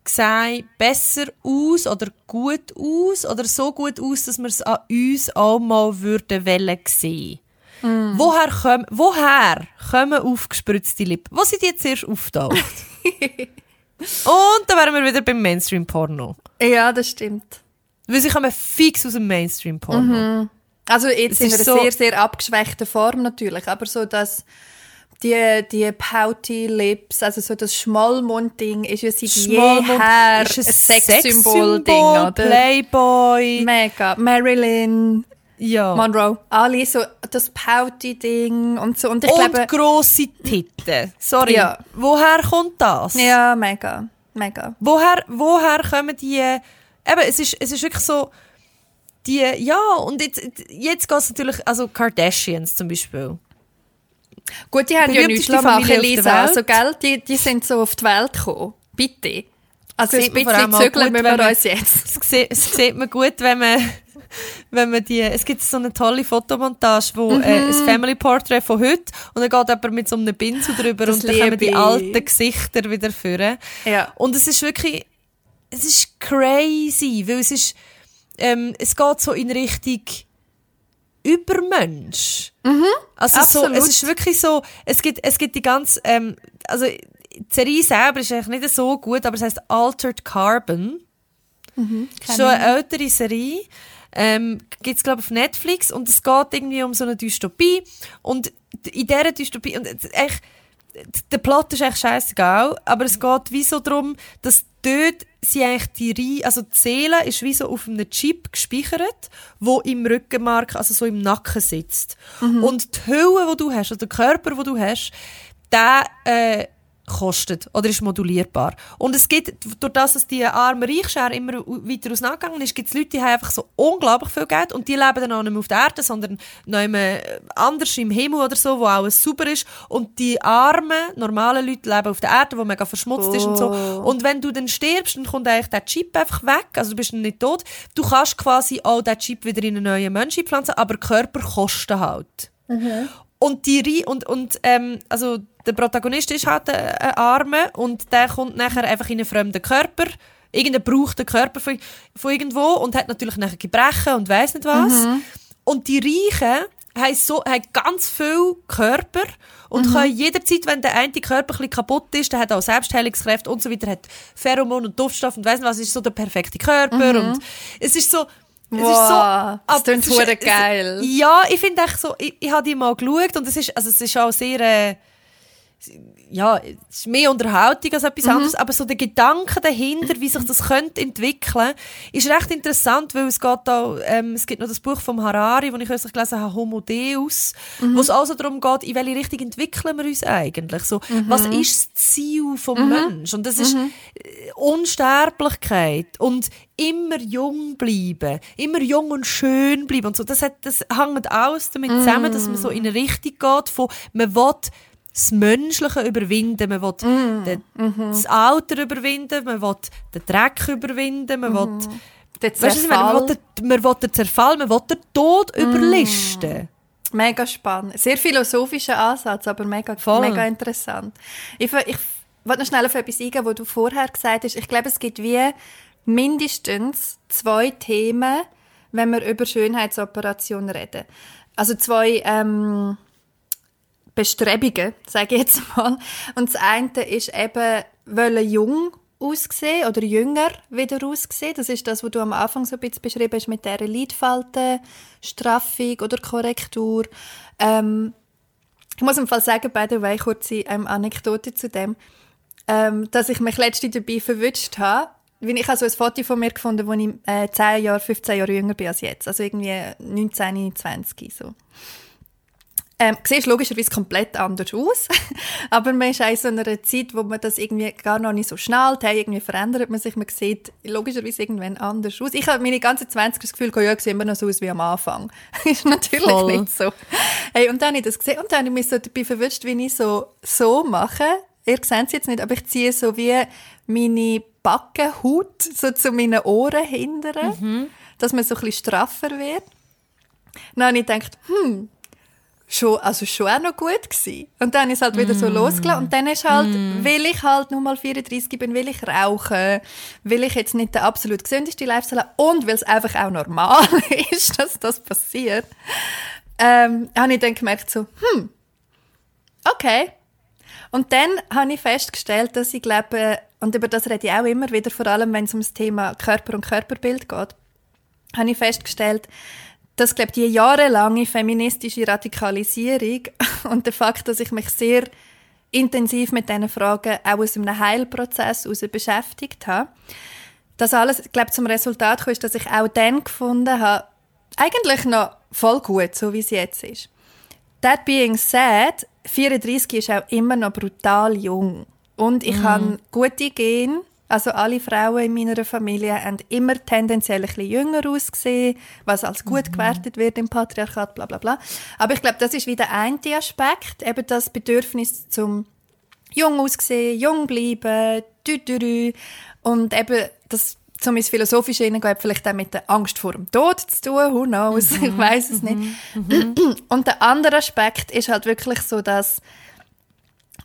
sehen besser aus oder gut aus oder so gut aus, dass wir es an uns auch mal würden wollen sehen. Woher, kommen, woher kommen aufgespritzte Lippen? Wo sind die jetzt erst auftaucht? <laughs> Und dann wären wir wieder beim Mainstream-Porno. Ja, das stimmt. Weil sie kommen fix aus dem Mainstream-Porno. Also jetzt Es in einer so- sehr, sehr abgeschwächten Form natürlich, aber so dass die, die Pouty Lips, also so das Schmollmund-Ding ist ja seit Schmollmund jeher ist ein ein Sexsymbol-Ding, oder? Playboy. Mega. Marilyn Ja. Monroe, alle so das Pouty-Ding und so. Und ich Und glaube... grosse Titten. Sorry. Ja. Woher kommt das? Ja, mega. Mega. Woher, woher kommen die... Eben, es ist, es ist wirklich so... Die, ja, und jetzt, jetzt geht es natürlich... Also Kardashians zum Beispiel. Gut, die haben ja nichts machen, Lisa. Also, gell, die, die sind so auf die Welt gekommonBitte. Also ein bisschen zügeln gut, müssen wenn wir man- uns jetzt. <laughs> Es sieht, es sieht man gut, wenn man, <laughs> wenn man die, es gibt so eine tolle Fotomontage, wo äh, Mhm. ein Family Portrait von heute und dann geht jemand mit so einem Pinsel drüber Das und dann kommen die alten Gesichter wieder führen. Ja. Und es ist wirklich, es ist crazy, weil es ist, ähm, es geht so in Richtung Übermensch. Also so, Absolut. es ist wirklich so, es gibt, es gibt die ganz, ähm, also die Serie selber ist eigentlich nicht so gut, aber es heißt Altered Carbon. Ist Schon eine ältere Serie. Ähm, Gibt es, glaube ich, auf Netflix. Und es geht irgendwie um so eine Dystopie. Und in dieser Dystopie, und eigentlich, der Plot ist eigentlich scheißegal, aber es geht wie so darum, dass dort sie eigentlich die Reihe, also die Seele ist wie so auf einem Chip gespeichert, wo im Rückenmark, also so im Nacken sitzt. Und die Hülle, die du hast, oder der Körper, den du hast, der äh, kostet oder ist modulierbar. Und es gibt, durch das, dass die arme Reichsschere immer weiter auseinandergegangen ist, gibt es Leute, die haben einfach so unglaublich viel Geld und die leben dann auch nicht mehr auf der Erde, sondern noch immer anders im Himmel oder so, wo alles super ist. Und die armen, normalen Leute leben auf der Erde, wo mega verschmutzt ist und so. Und wenn du dann stirbst, dann kommt eigentlich der Chip einfach weg, also du bist dann nicht tot. Du kannst quasi auch den Chip wieder in einen neuen Menschen pflanzen, aber Körper kosten halt. Und die Ri und, und ähm, also der Protagonist ist halt ein, ein Arme und der kommt nachher einfach in einen fremden Körper, irgendeinen gebrauchten Körper von, von irgendwo und hat natürlich nachher Gebrechen und weiß nicht was. Und die Reichen haben, so, haben ganz viel Körper und können jederzeit, wenn der eine Körper ein kaputt ist, der hat auch Selbstheilungskräfte und so weiter, hat Pheromon und Duftstoff und weiss nicht was, ist so der perfekte Körper und es ist so, es ist so, Wow, das ab- klingt es- geil. Ja, ich finde echt so, ich, ich habe die mal geschaut und es ist, also es ist auch sehr, äh, ja, es ist mehr Unterhaltung als Mhm. etwas anderes, aber so der Gedanke dahinter, wie sich das könnte entwickeln, ist recht interessant, weil es geht da, ähm, es gibt noch das Buch vom Harari, das ich kürzlich gelesen habe, Homo Deus, Mhm. wo es also darum geht, in welche Richtung entwickeln wir uns eigentlich? So, Mhm. was ist das Ziel vom Mensch? Und das ist äh, Unsterblichkeit und immer jung bleiben, immer jung und schön bleiben und so. Das, hat, das hängt alles damit zusammen, dass man so in eine Richtung geht, von man will das Menschliche überwinden, man will den, das Alter überwinden, man will den Dreck überwinden, man will, Der weißt du, man will, den, man will den Zerfall, man will den Tod überlisten. Mega spannend. Sehr philosophischer Ansatz, aber mega, Voll. mega interessant. Ich, ich wollte noch schnell auf etwas eingehen, was du vorher gesagt hast. Ich glaube, es gibt wie mindestens zwei Themen, wenn wir über Schönheitsoperationen reden. Also zwei ähm, Bestrebungen, sage ich jetzt mal. Und das eine ist eben, wollen jung aussehen oder jünger wieder aussehen. Das ist das, was du am Anfang so ein bisschen beschrieben hast mit dieser Lidfalte, Straffung oder Korrektur. Ähm, ich muss im Fall sagen, by the way, kurze ähm, Anekdote zu dem, ähm, dass ich mich letztens dabei verwünscht habe. Weil ich habe so ein Foto von mir gefunden, wo ich äh, 10 Jahre, 15 Jahre jünger bin als jetzt. Also irgendwie 19, 20 so. Ähm, siehst logischerweise komplett anders aus, <laughs> aber man ist auch in so einer Zeit, wo man das irgendwie gar noch nicht so schnallt, hey, irgendwie verändert man sich, man sieht logischerweise irgendwann anders aus. Ich habe meine ganze 20 das Gefühl, ja, ich sehe immer noch so aus wie am Anfang. <laughs> ist natürlich Voll. nicht so. Hey, und dann habe ich das gesehen und dann habe ich mich so dabei verwünscht, wie ich so, so mache. Ihr seht es jetzt nicht, aber ich ziehe so wie meine Backenhaut so zu meinen Ohren hindern, dass man so ein bisschen straffer wird. Dann habe ich gedacht, hm, schon, also schon auch noch gut gewesen. Und dann ist es halt wieder so losgelassen. Und dann ist halt, weil ich halt nur mal 34 bin, will ich rauchen, will ich jetzt nicht der absolut gesündeste Lifestyle und weil es einfach auch normal <laughs> ist, dass das passiert, ähm, habe ich dann gemerkt so, hm, okay. Und dann habe ich festgestellt, dass ich glaube, und über das rede ich auch immer wieder, vor allem wenn es um das Thema Körper und Körperbild geht, habe ich festgestellt, dass glaube die jahrelange feministische Radikalisierung <laughs> und der Fakt, dass ich mich sehr intensiv mit diesen Fragen auch aus einem Heilprozess heraus beschäftigt habe, dass alles glaube zum Resultat kam, ist, dass ich auch dann gefunden habe, eigentlich noch voll gut, so wie es jetzt ist. That being said, 34 ist auch immer noch brutal jung. Und ich habe gute Gene. Also alle Frauen in meiner Familie haben immer tendenziell ein bisschen jünger ausgesehen, was als gut gewertet wird im Patriarchat, bla bla bla. Aber ich glaube, das ist wieder ein Aspekt, eben das Bedürfnis zum jung aussehen, jung bleiben, dü, dü, dü. und eben das zum ins Philosophische hineingehen, vielleicht auch mit der Angst vor dem Tod zu tun, who knows, ich weiß es nicht. Und der andere Aspekt ist halt wirklich so, dass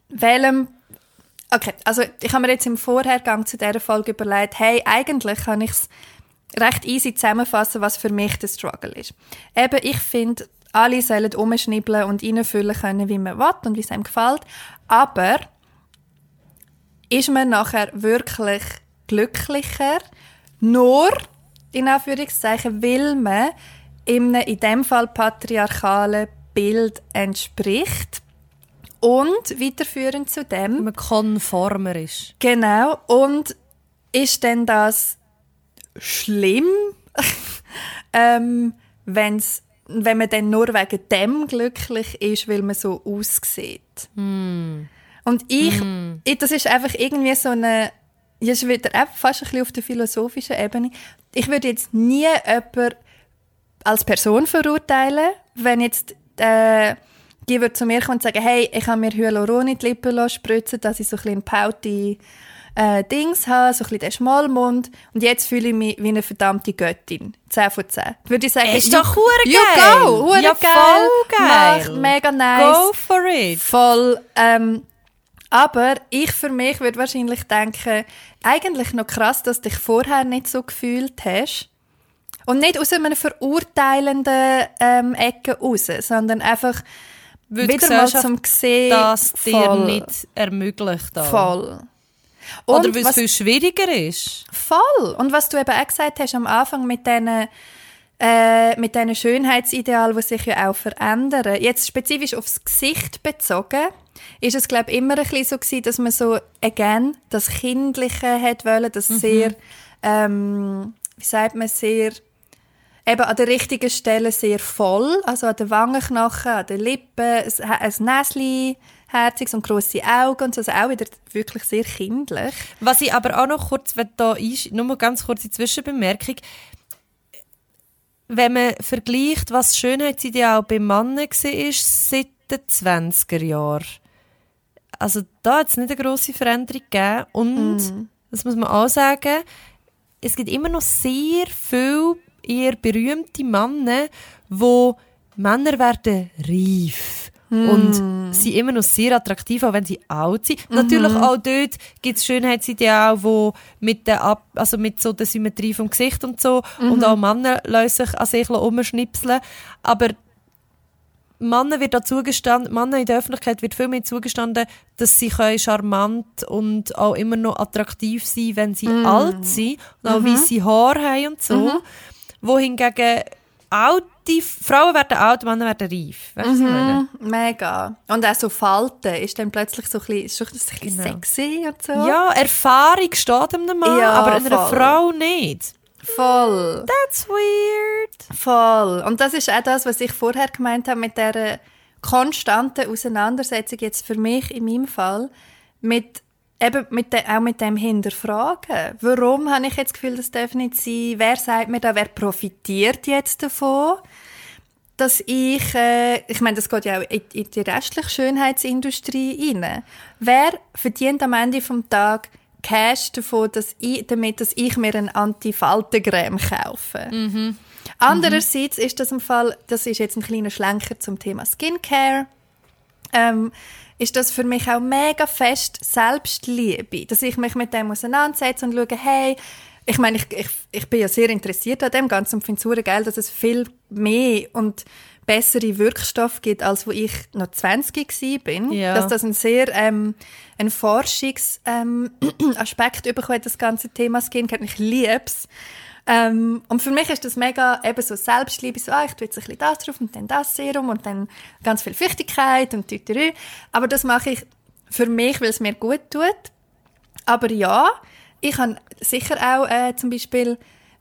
welchem Okay, also ich habe mir jetzt im Vorhergang zu dieser Folge überlegt, hey, eigentlich kann ich es recht easy zusammenfassen, was für mich der Struggle ist. Eben, ich finde, alle sollen umschnibbeln und reinfüllen können, wie man will und wie es einem gefällt, aber ist man nachher wirklich glücklicher, nur, in Anführungszeichen, weil man in einem, in dem Fall patriarchalen Bild entspricht und weiterführend zu dem, man konformer ist. Genau. Und ist denn das schlimm, <laughs> ähm, wenn's, wenn man dann nur wegen dem glücklich ist, weil man so aussieht? Und ich, ich, das ist einfach irgendwie so eine, ist wieder fast ein bisschen auf der philosophischen Ebene. Ich würde jetzt nie jemanden als Person verurteilen, wenn jetzt äh, die würde zu mir kommen und sagen, hey, ich habe mir Hyaluron in die Lippen spritzen, dass ich so ein bisschen paute äh, Dings habe, so ein bisschen den Schmollmund und jetzt fühle ich mich wie eine verdammte Göttin. 10 von 10. Würde ich sagen, Ist you- doch you geil. go, hure Ja, geil. voll geil. Mach, mega nice. Go for it. Voll. Ähm, aber ich für mich würde wahrscheinlich denken, eigentlich noch krass, dass du dich vorher nicht so gefühlt hast. Und nicht aus einer verurteilenden ähm, Ecke raus, sondern einfach Weil wieder mal zum Sehen. das dir nicht ermöglicht. auch. Voll. Oder Und weil es viel schwieriger ist. Voll. Und was du eben auch gesagt hast am Anfang mit diesen äh, mit diesen Schönheitsidealen, die sich ja auch verändern. Jetzt spezifisch aufs Gesicht bezogen, ist es glaube ich immer ein bisschen so gewesen, dass man so again das Kindliche hat wollen, das sehr, ähm, wie sagt man, sehr eben an der richtigen Stelle sehr voll, also an den Wangenknochen, an den Lippen, ein, Näschen, herziges und grosse Augen und so, also auch wieder wirklich sehr kindlich. Was ich aber auch noch kurz da einsch- nur mal ganz kurze Zwischenbemerkung. Wenn man vergleicht, was das Schönheitsideal bei Männern war, seit den 20er Jahren. Also da hat es nicht eine grosse Veränderung gegeben. Und, das muss man auch sagen, es gibt immer noch sehr viele eher berühmte Männer, die Männer werden reif. Und sind immer noch sehr attraktiv, auch wenn sie alt sind. Natürlich auch dort gibt es Schönheitsideale, wo mit der Ab also mit so der Symmetrie vom Gesicht und so. Und auch Männer lassen sich an sich umschnipseln. Aber Männern wird da zugestanden, Männern in der Öffentlichkeit wird viel mehr zugestanden, dass sie können charmant und auch immer noch attraktiv sein wenn sie alt sind und auch weisse Haare haben und so. Wohingegen alte Frauen werden alt, Männer werden reif. Weißt du, meine? Mega. Und auch so Falten ist dann plötzlich so ein bisschen, ist ein bisschen Genau. sexy und so. Ja, Erfahrung steht einem Mann, Ja, aber einer voll. Frau nicht. Voll. That's weird. Voll. Und das ist auch das, was ich vorher gemeint habe mit der konstanten Auseinandersetzung jetzt für mich in meinem Fall mit eben mit de, auch mit dem Hinterfragen. Warum habe ich jetzt das Gefühl, das darf nicht sein? Wer sagt mir da, wer profitiert jetzt davon? dass ich, äh, ich meine, das geht ja auch in, in die restliche Schönheitsindustrie rein. Wer verdient am Ende vom Tag Cash davon, dass ich, damit, dass ich mir eine Anti-Faltencreme kaufe? Andererseits ist das im Fall, das ist jetzt ein kleiner Schlenker zum Thema Skincare, ähm, ist das für mich auch mega fest Selbstliebe, dass ich mich mit dem auseinandersetze und schaue, hey, ich meine, ich, ich, ich bin ja sehr interessiert an dem Ganzen und finde es super geil, dass es viel mehr und bessere Wirkstoffe gibt, als wo ich noch 20 war. bin. Ja. Dass das ein sehr ähm, ein Forschungsaspekt ähm, <clears throat> hat, das ganze Thema Skincare. Ich liebe es. Ähm, und für mich ist das mega eben so Selbstliebe, so, ah, ich tue jetzt ein bisschen das drauf und dann das Serum und dann ganz viel Feuchtigkeit und tüterü. Aber das mache ich für mich, weil es mir gut tut. Aber ja, ich habe sicher auch äh, zum Beispiel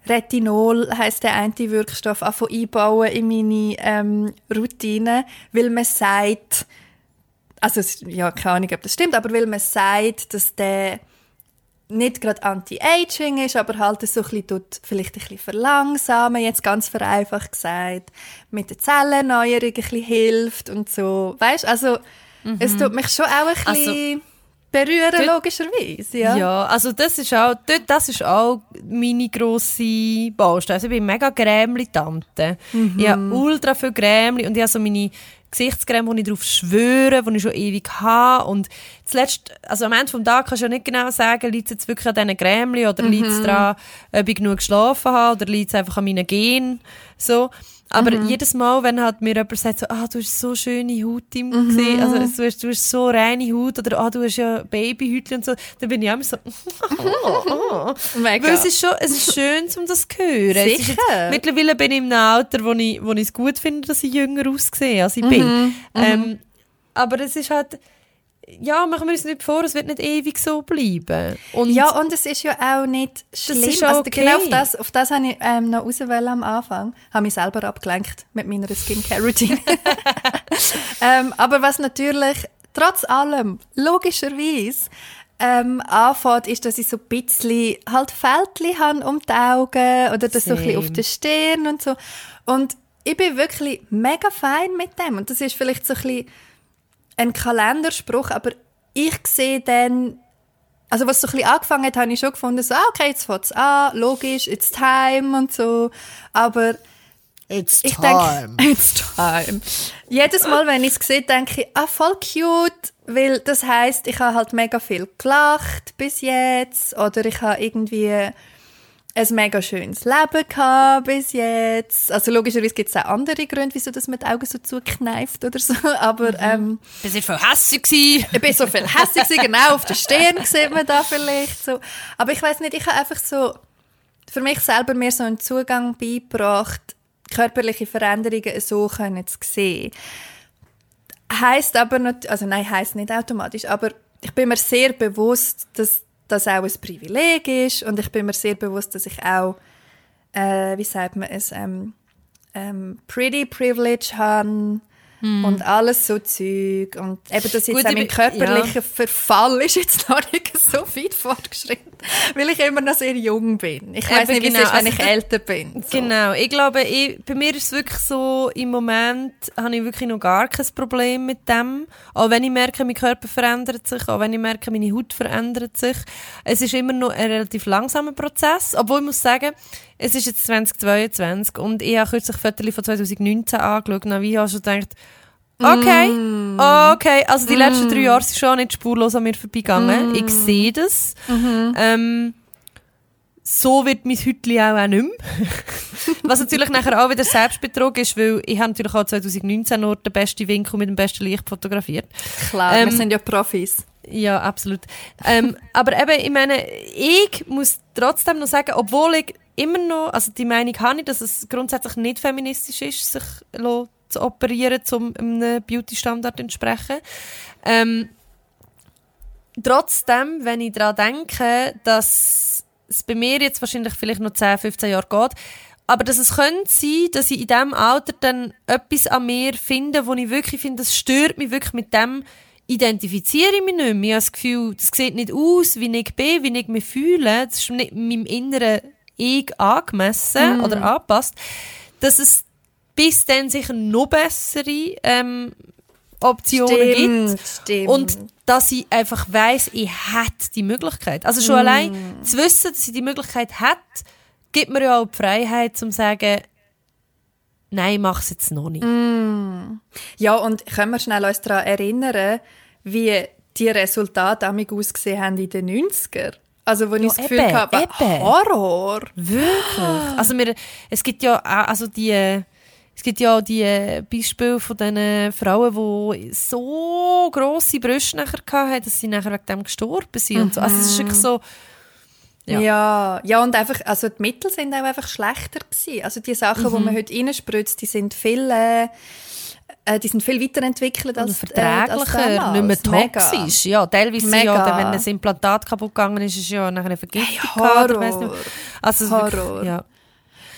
Retinol heisst der eine Wirkstoff anfangen einbauen in meine ähm, Routine, weil man sagt, also ja, keine Ahnung, ob das stimmt, aber weil man sagt, dass der nicht gerade Anti-Aging ist, aber halt so ein bisschen tut, vielleicht ein bisschen verlangsamen, jetzt ganz vereinfacht gesagt, mit der Zellerneuerung ein bisschen hilft und so. Weißt, also es tut mich schon auch ein bisschen berühren, dort- logischerweise. Ja. Ja. also das ist auch, dort, das ist auch meine grosse Baustelle. Also ich bin mega Grämli-Tante. Ich habe ultra viel Grämli und ich habe so meine Gesichtscreme, die ich drauf schwöre, die ich schon ewig habe. Und zuletzt, also am Ende des Tages kannst du ja nicht genau sagen, liegt es jetzt wirklich an diesen Grämli oder liegt es daran, ob ich genug geschlafen habe oder liegt es einfach an meinen Genen. So. Aber jedes Mal, wenn halt mir jemand sagt, so, ah, du hast so schöne Haut im Gesicht, also du hast, du hast so reine Haut oder ah, du hast ja Babyhäutchen und so, dann bin ich immer so, <laughs> Mega. weil es ist schon, es ist schön, um das zu hören. Sicher. jetzt, mittlerweile bin ich in einem Alter, wo ich, wo ich es gut finde, dass ich jünger aussehe, als ich bin. Ähm, aber es ist halt, ja, machen wir uns nicht vor, es wird nicht ewig so bleiben. Und Ja, und es ist ja auch nicht schlimm. ist auch also okay. Genau auf das, auf das habe ich ähm, noch auswählen am Anfang. Habe mich selber abgelenkt mit meiner Skincare-Routine. <laughs> ähm, aber was natürlich trotz allem logischerweise ähm, anfängt, ist, dass ich so ein bisschen halt Fältchen habe um die Augen oder das so ein bisschen auf der Stirn und so. Und ich bin wirklich mega fein mit dem. Und das ist vielleicht so ein bisschen ein Kalenderspruch, aber ich sehe dann, also was so ein bisschen angefangen hat, habe ich schon gefunden, so, ah, okay, jetzt fängt es an, logisch, it's time und so, aber It's ich time. denke, <laughs> it's time. Jedes Mal, wenn ich es sehe, denke ich, ah, voll cute, weil das heißt, ich habe halt mega viel gelacht bis jetzt oder ich habe irgendwie ein mega schönes Leben gehabt bis jetzt. Also logischerweise gibt es auch andere Gründe, wieso das mit Augen so zukneift oder so, <laughs> aber ähm, bist du voll hässlich gewesen? ich bin so viel hässlich gewesen, genau, auf der Stirn sieht man da vielleicht so. Aber ich weiß nicht, ich habe einfach so für mich selber mir so einen Zugang beigebracht, körperliche Veränderungen so können zu sehen. Heißt aber nicht, also nein, heißt nicht automatisch, aber ich bin mir sehr bewusst, dass das auch ein Privileg ist. Und ich bin mir sehr bewusst, dass ich auch, äh, wie sagt man es, ähm, ähm, Pretty Privilege habe und alles so Zeug und eben, dass jetzt Gut, auch mein körperlicher Verfall <laughs> ist jetzt noch nicht so weit fortgeschritten, weil ich immer noch sehr jung bin. Ich weiß nicht, wie genau, es ist, wenn also ich älter bin. So. Genau, ich glaube, ich, bei mir ist es wirklich so, im Moment habe ich wirklich noch gar kein Problem mit dem. Auch wenn ich merke, mein Körper verändert sich, auch wenn ich merke, meine Haut verändert sich. Es ist immer noch ein relativ langsamer Prozess, obwohl ich muss sagen, es ist jetzt 2022 und ich habe kürzlich Fotos von 2019 angeschaut und wie habe schon gedacht, okay, Mm. okay, also die letzten drei Jahre sind schon nicht spurlos an mir vorbeigegangen. Mm. Ich sehe das. Mhm. Ähm, so wird mein Hütli auch, auch nicht mehr. <laughs> Was natürlich nachher auch wieder Selbstbetrug ist, weil ich habe natürlich auch 2019 nur den besten Winkel mit dem besten Licht fotografiert. Klar, Ähm, wir sind ja Profis. Ja, absolut. ähm, aber eben, ich meine, ich muss trotzdem noch sagen, obwohl ich immer noch, also die Meinung habe ich, dass es grundsätzlich nicht feministisch ist, sich zu operieren, um einem Beauty-Standard entsprechen. Ähm, trotzdem, wenn ich daran denke, dass es bei mir jetzt wahrscheinlich vielleicht noch 10, 15 Jahre geht, aber dass es könnte sein, dass ich in diesem Alter dann etwas an mir finde, wo ich wirklich finde, das stört mich wirklich mit dem, identifiziere ich mich nicht mehr. Ich habe das Gefühl, das sieht nicht aus, wie ich bin, wie ich mich fühle. Das ist nicht meinem inneren Ich angemessen oder angepasst. Dass es bis dann sicher noch bessere ähm, Optionen gibt. stimmt. Und dass ich einfach weiss, ich hätte die Möglichkeit. Also schon allein zu wissen, dass ich die Möglichkeit hätte, gibt mir ja auch die Freiheit, zum zu sagen, nein, mach es jetzt noch nicht. Ja, und können wir schnell uns daran erinnern, wie die Resultate amig ausgesehen haben in den 90er? Also, wo ich das Gefühl eben, habe, eben. Horror. Wirklich? Also wir, es gibt ja auch, also die, es gibt ja auch die Beispiele von diesen Frauen, die so grosse Brüste nachher hatten, dass sie nachher wegen dem gestorben sind und so. Also es ist wirklich so, Ja. Ja. ja, und einfach, also die Mittel sind auch einfach schlechter gewesen. Also die Sachen, die Mhm. man heute reinspritzt, die sind viel, äh, äh, die sind viel weiterentwickelt als, und äh, als verträglicher, nicht mehr damals. Mega. toxisch. Ja, teilweise Mega. ja, wenn ein Implantat kaputt gegangen ist, ist ja nachher eine Vergiftung. Hey, gehabt, oder weiss nicht. Horror. Also es ist wirklich- Horror. ja.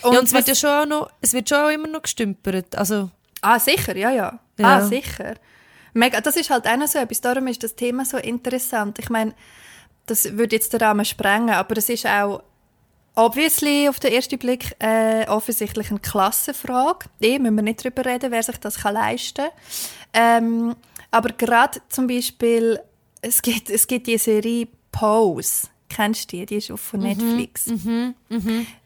Und, ja, und es wird ja schon auch noch, es wird schon auch immer noch gestümpert. Also, Ah, sicher, ja, ja. Ja. Ah, sicher. Mega, das ist halt auch noch so etwas, darum ist das Thema so interessant. Ich meine, das würde jetzt den Rahmen sprengen, aber es ist auch obviously auf den ersten Blick äh, offensichtlich eine Klassenfrage. Eh, müssen wir nicht darüber reden, wer sich das kann leisten kann. Ähm, aber gerade zum Beispiel, es gibt, es gibt die Serie Pose. Kennst du die? Die ist auch von Netflix.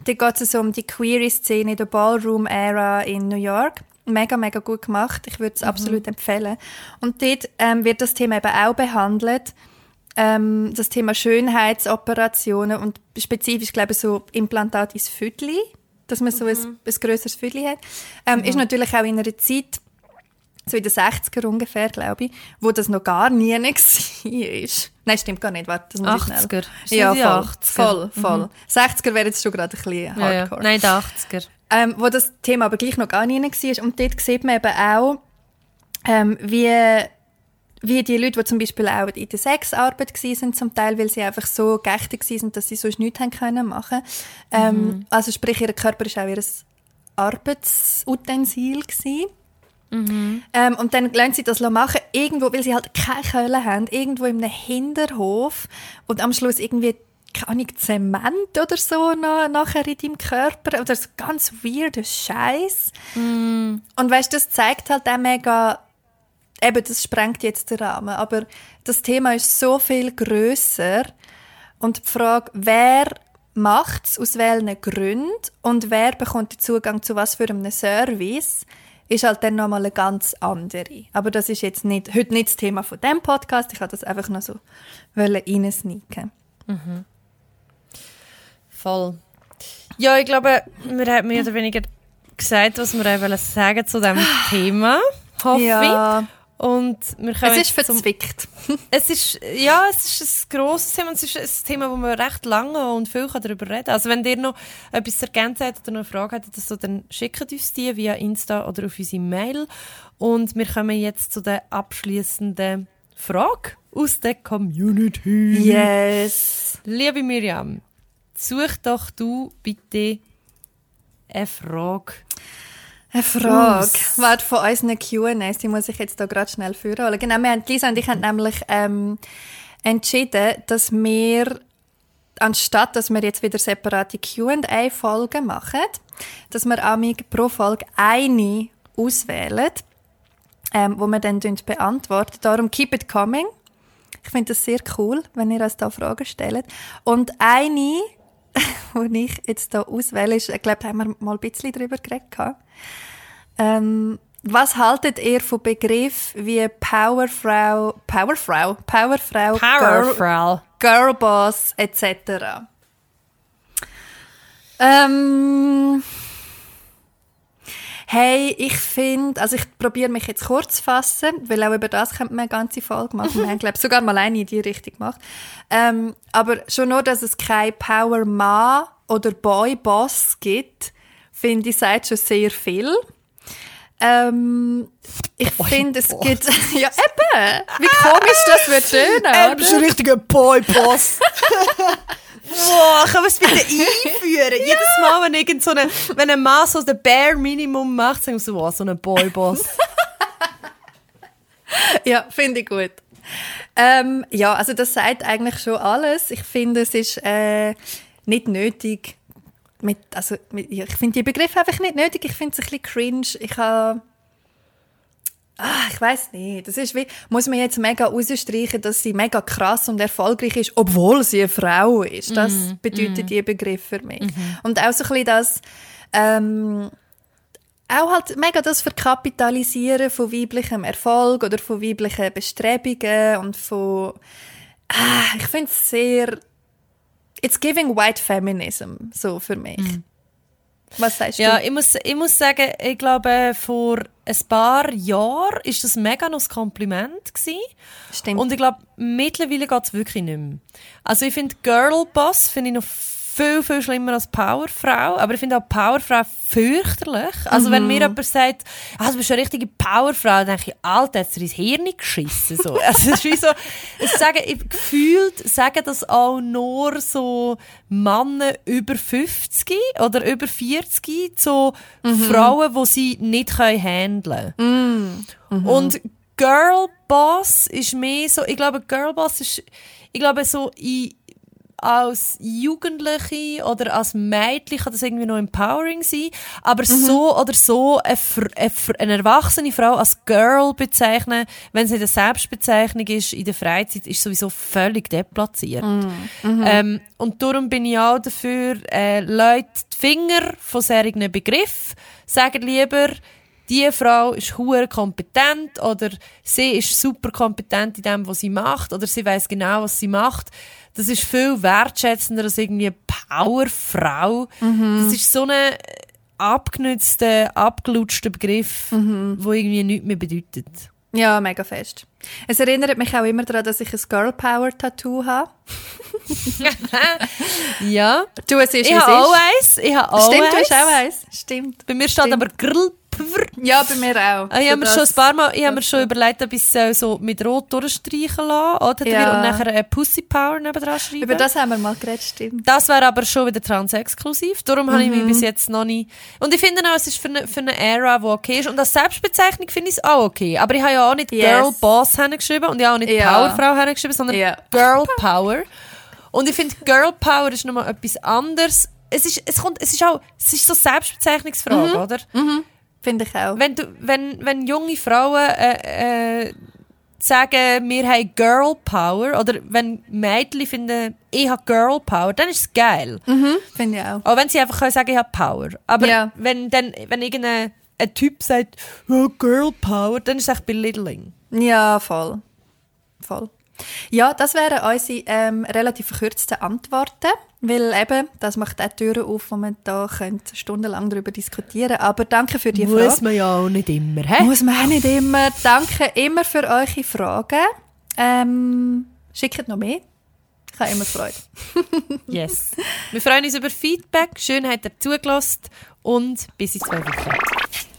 Da geht es so um die Queer-Szene in der Ballroom-Ära in New York. Mega, mega gut gemacht. Ich würde es absolut empfehlen. Und dort ähm, wird das Thema eben auch behandelt. Ähm, das Thema Schönheitsoperationen und spezifisch, glaube ich, so Implantat ins Viertel, dass man so ein, ein grösseres Viertel hat. Ähm, Ist natürlich auch in einer Zeit, so in den 60er ungefähr, glaube ich, wo das noch gar nie <laughs> war. Nein, stimmt gar nicht. Warte, das muss ich 80er. schnell. Ist Ja, voll, die 80er? voll, voll. 60er wäre jetzt schon gerade ein bisschen ja, ja. hardcore. Nein, die 80er. Ähm, wo das Thema aber gleich noch gar nie war. Und dort sieht man eben auch, ähm, wie, wie die Leute, die zum Beispiel auch in der Sexarbeit waren, zum Teil, weil sie einfach so geächtet waren, dass sie sonst nichts haben können machen. Ähm, Also sprich, ihr Körper war auch ihr Arbeitsutensil. Gewesen. Ähm, und dann lassen sie das machen, irgendwo, weil sie halt keine Köhle haben, irgendwo in einem Hinterhof und am Schluss irgendwie keine Zement oder so noch, nachher in deinem Körper oder so ganz weirder Scheiß. Und weißt, das zeigt halt auch mega, eben, das sprengt jetzt den Rahmen, aber das Thema ist so viel grösser und die Frage, wer macht es, aus welchen Gründen und wer bekommt den Zugang zu was für einem Service, ist halt dann nochmal eine ganz andere. Aber das ist jetzt nicht, heute nicht das Thema von dem Podcast, ich wollte das einfach noch so reinsneaken. Voll. Ja, ich glaube, wir haben mehr oder weniger gesagt, was wir auch sagen zu diesem <sighs> Thema. Hoffe Ja, ich. Und wir können es ist jetzt zum- verzwickt. <laughs> Es ist, ja, es ist ein grosses Thema. Es ist ein Thema, wo man recht lange und viel darüber reden kann. Also wenn ihr noch etwas zu ergänzen habt oder noch eine Frage habt, so, dann schickt uns die via Insta oder auf unsere Mail. Und wir kommen jetzt zu der abschließenden Frage aus der Community. Yes. Liebe Miriam, such doch du bitte eine Frage. Eine Frage. Aus. Warte, von unseren Q&As, die muss ich jetzt da gerade schnell führen. Genau, wir haben, Lisa und ich haben nämlich ähm, entschieden, dass wir, anstatt dass wir jetzt wieder separate Q&A-Folgen machen, dass wir amig pro Folge eine auswählen, ähm, wo wir dann beantworten. Darum keep it coming. Ich finde das sehr cool, wenn ihr uns da Fragen stellt. Und eine <laughs> die ich jetzt hier auswähle, ist, ich glaube, haben wir mal ein bisschen darüber geredet. gehabt. Ähm, was haltet ihr von Begriffen wie Powerfrau, Powerfrau, Powerfrau, Girl, Powerfrau. Girlboss etc.? Ähm, hey, ich finde, also ich probiere mich jetzt kurz zu fassen, weil auch über das könnte man eine ganze Folge machen. Wir haben, glaube ich, sogar mal eine in die Richtung gemacht. Ähm, aber schon nur, dass es kein Power Ma oder Boy Boss gibt, finde ich, sagt schon sehr viel. Ähm, ich finde, es gibt, <laughs> ja eben, wie komisch das wird tönen, Ähm, oder? schon richtiger Boy-Boss. <laughs> Boah, kann man es bitte einführen? Jedes Mal, wenn irgend so eine, wenn ein Mann so den Bare Minimum macht, sagen wir so, wow, so ein Boy-Boss. <laughs> Ja, finde ich gut. Ähm, ja, also das sagt eigentlich schon alles. Ich finde, es ist äh, nicht nötig. Mit, also, mit, ich finde die Begriffe einfach nicht nötig. Ich finde es ein bisschen cringe. Ich habe Ah, ich weiß nicht. Das ist wie, muss man jetzt mega rausstreichen, dass sie mega krass und erfolgreich ist, obwohl sie eine Frau ist. Das bedeutet die Begriff für mich. Und auch so ein bisschen das, ähm, auch halt mega das Verkapitalisieren von weiblichem Erfolg oder von weiblichen Bestrebungen und von, ah, ich finde es sehr, it's giving white feminism, so für mich. Was sagst Ja, du? ich muss, ich muss sagen, ich glaube, vor ein paar Jahren ist das mega noch ein Kompliment gewesen. Stimmt. Und ich glaube, mittlerweile geht es wirklich nicht mehr. Also ich finde Girlboss finde ich noch viel, viel schlimmer als Powerfrau. Aber ich finde auch Powerfrau fürchterlich. Also wenn mir jemand sagt, ah, du bist eine richtige Powerfrau, dann denke ich, Alter, du dir ins Hirn geschissen. So. <laughs> Also es ist wie so, ich sage, ich, gefühlt sagen das auch nur so Männer über 50 oder über 40, so Frauen, die sie nicht können handeln können. Und Girlboss ist mehr so, ich glaube, Girlboss ist, ich glaube, so in, als Jugendliche oder als Mädchen kann das irgendwie noch empowering sein, aber so oder so eine, eine, eine erwachsene Frau als Girl bezeichnen, wenn sie in der Selbstbezeichnung ist, in der Freizeit, ist sowieso völlig deplatziert. Ähm, und darum bin ich auch dafür, äh, Leute die Finger von solchen Begriffen, sagen lieber, die Frau ist hure kompetent oder sie ist super kompetent in dem, was sie macht oder sie weiß genau, was sie macht. Das ist viel wertschätzender als irgendwie eine Powerfrau. Das ist so ein abgenützter, abgelutschter Begriff, wo irgendwie nichts mehr bedeutet. Ja, mega fest. Es erinnert mich auch immer daran, dass ich ein Girl Power Tattoo habe. <laughs> Ja. Du, es ist, Ich habe auch eins. Ich habe auch Stimmt, du hast auch eins. Stimmt. Bei mir steht Stimmt. aber Grill. Ja, bei mir auch. Ah, ich habe mir schon ein paar Mal, ich habe mir schon überlegt, ob ich es äh, so mit Rot durchstreichen lasse, oder? Ja. Und nachher eine Pussy Power nebendran schreiben. Über das haben wir mal geredet, stimmt. Das wäre aber schon wieder transexklusiv. Darum habe ich Mhm. mich bis jetzt noch nicht. Und ich finde auch, es ist für eine, für eine Ära, die okay ist. Und als Selbstbezeichnung finde ich es auch okay. Aber ich habe ja auch nicht Yes. Girl Boss hingeschrieben und ich habe auch nicht Ja. Powerfrau hingeschrieben, sondern Ja. Girl Power. Und ich finde, Girl Power ist nochmal etwas anderes. Es ist, es kommt, es ist auch, es ist so Selbstbezeichnungsfrage, oder? Finde ich auch. Wenn, du, wenn, wenn junge Frauen äh, äh, sagen, wir haben Girl Power, oder wenn Mädchen finden, ich habe Girl Power, dann ist es geil. Finde ich auch. Auch wenn sie einfach können sagen, ich habe Power. Aber Ja. wenn, dann, wenn irgendein ein Typ sagt, oh, Girl Power, dann ist es echt belittling. Ja, voll. Voll. Ja, das wären unsere ähm, relativ verkürzten Antworten, weil eben, das macht auch Türen auf, wo man da könnte stundenlang darüber diskutieren Aber danke für die Frage. man ja auch nicht immer, hä? Muss man auch nicht immer. Danke immer für eure Fragen. Ähm, schickt noch mehr. Ich habe immer Freude. <laughs> Yes. Wir freuen uns über Feedback. Schön, habt ihr zugelassen. Und bis in zwei Wochen.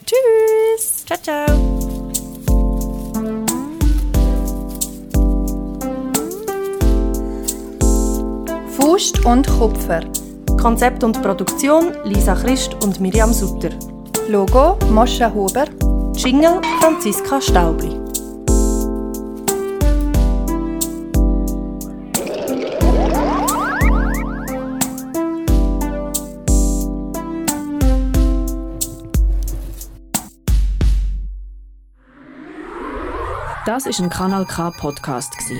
Tschüss! Ciao, ciao. Faust und Kupfer. Konzept und Produktion Lisa Christ und Miriam Sutter. Logo Moscha Huber. Jingle Franziska Staubli. Das ist ein Kanal K Podcast gsi.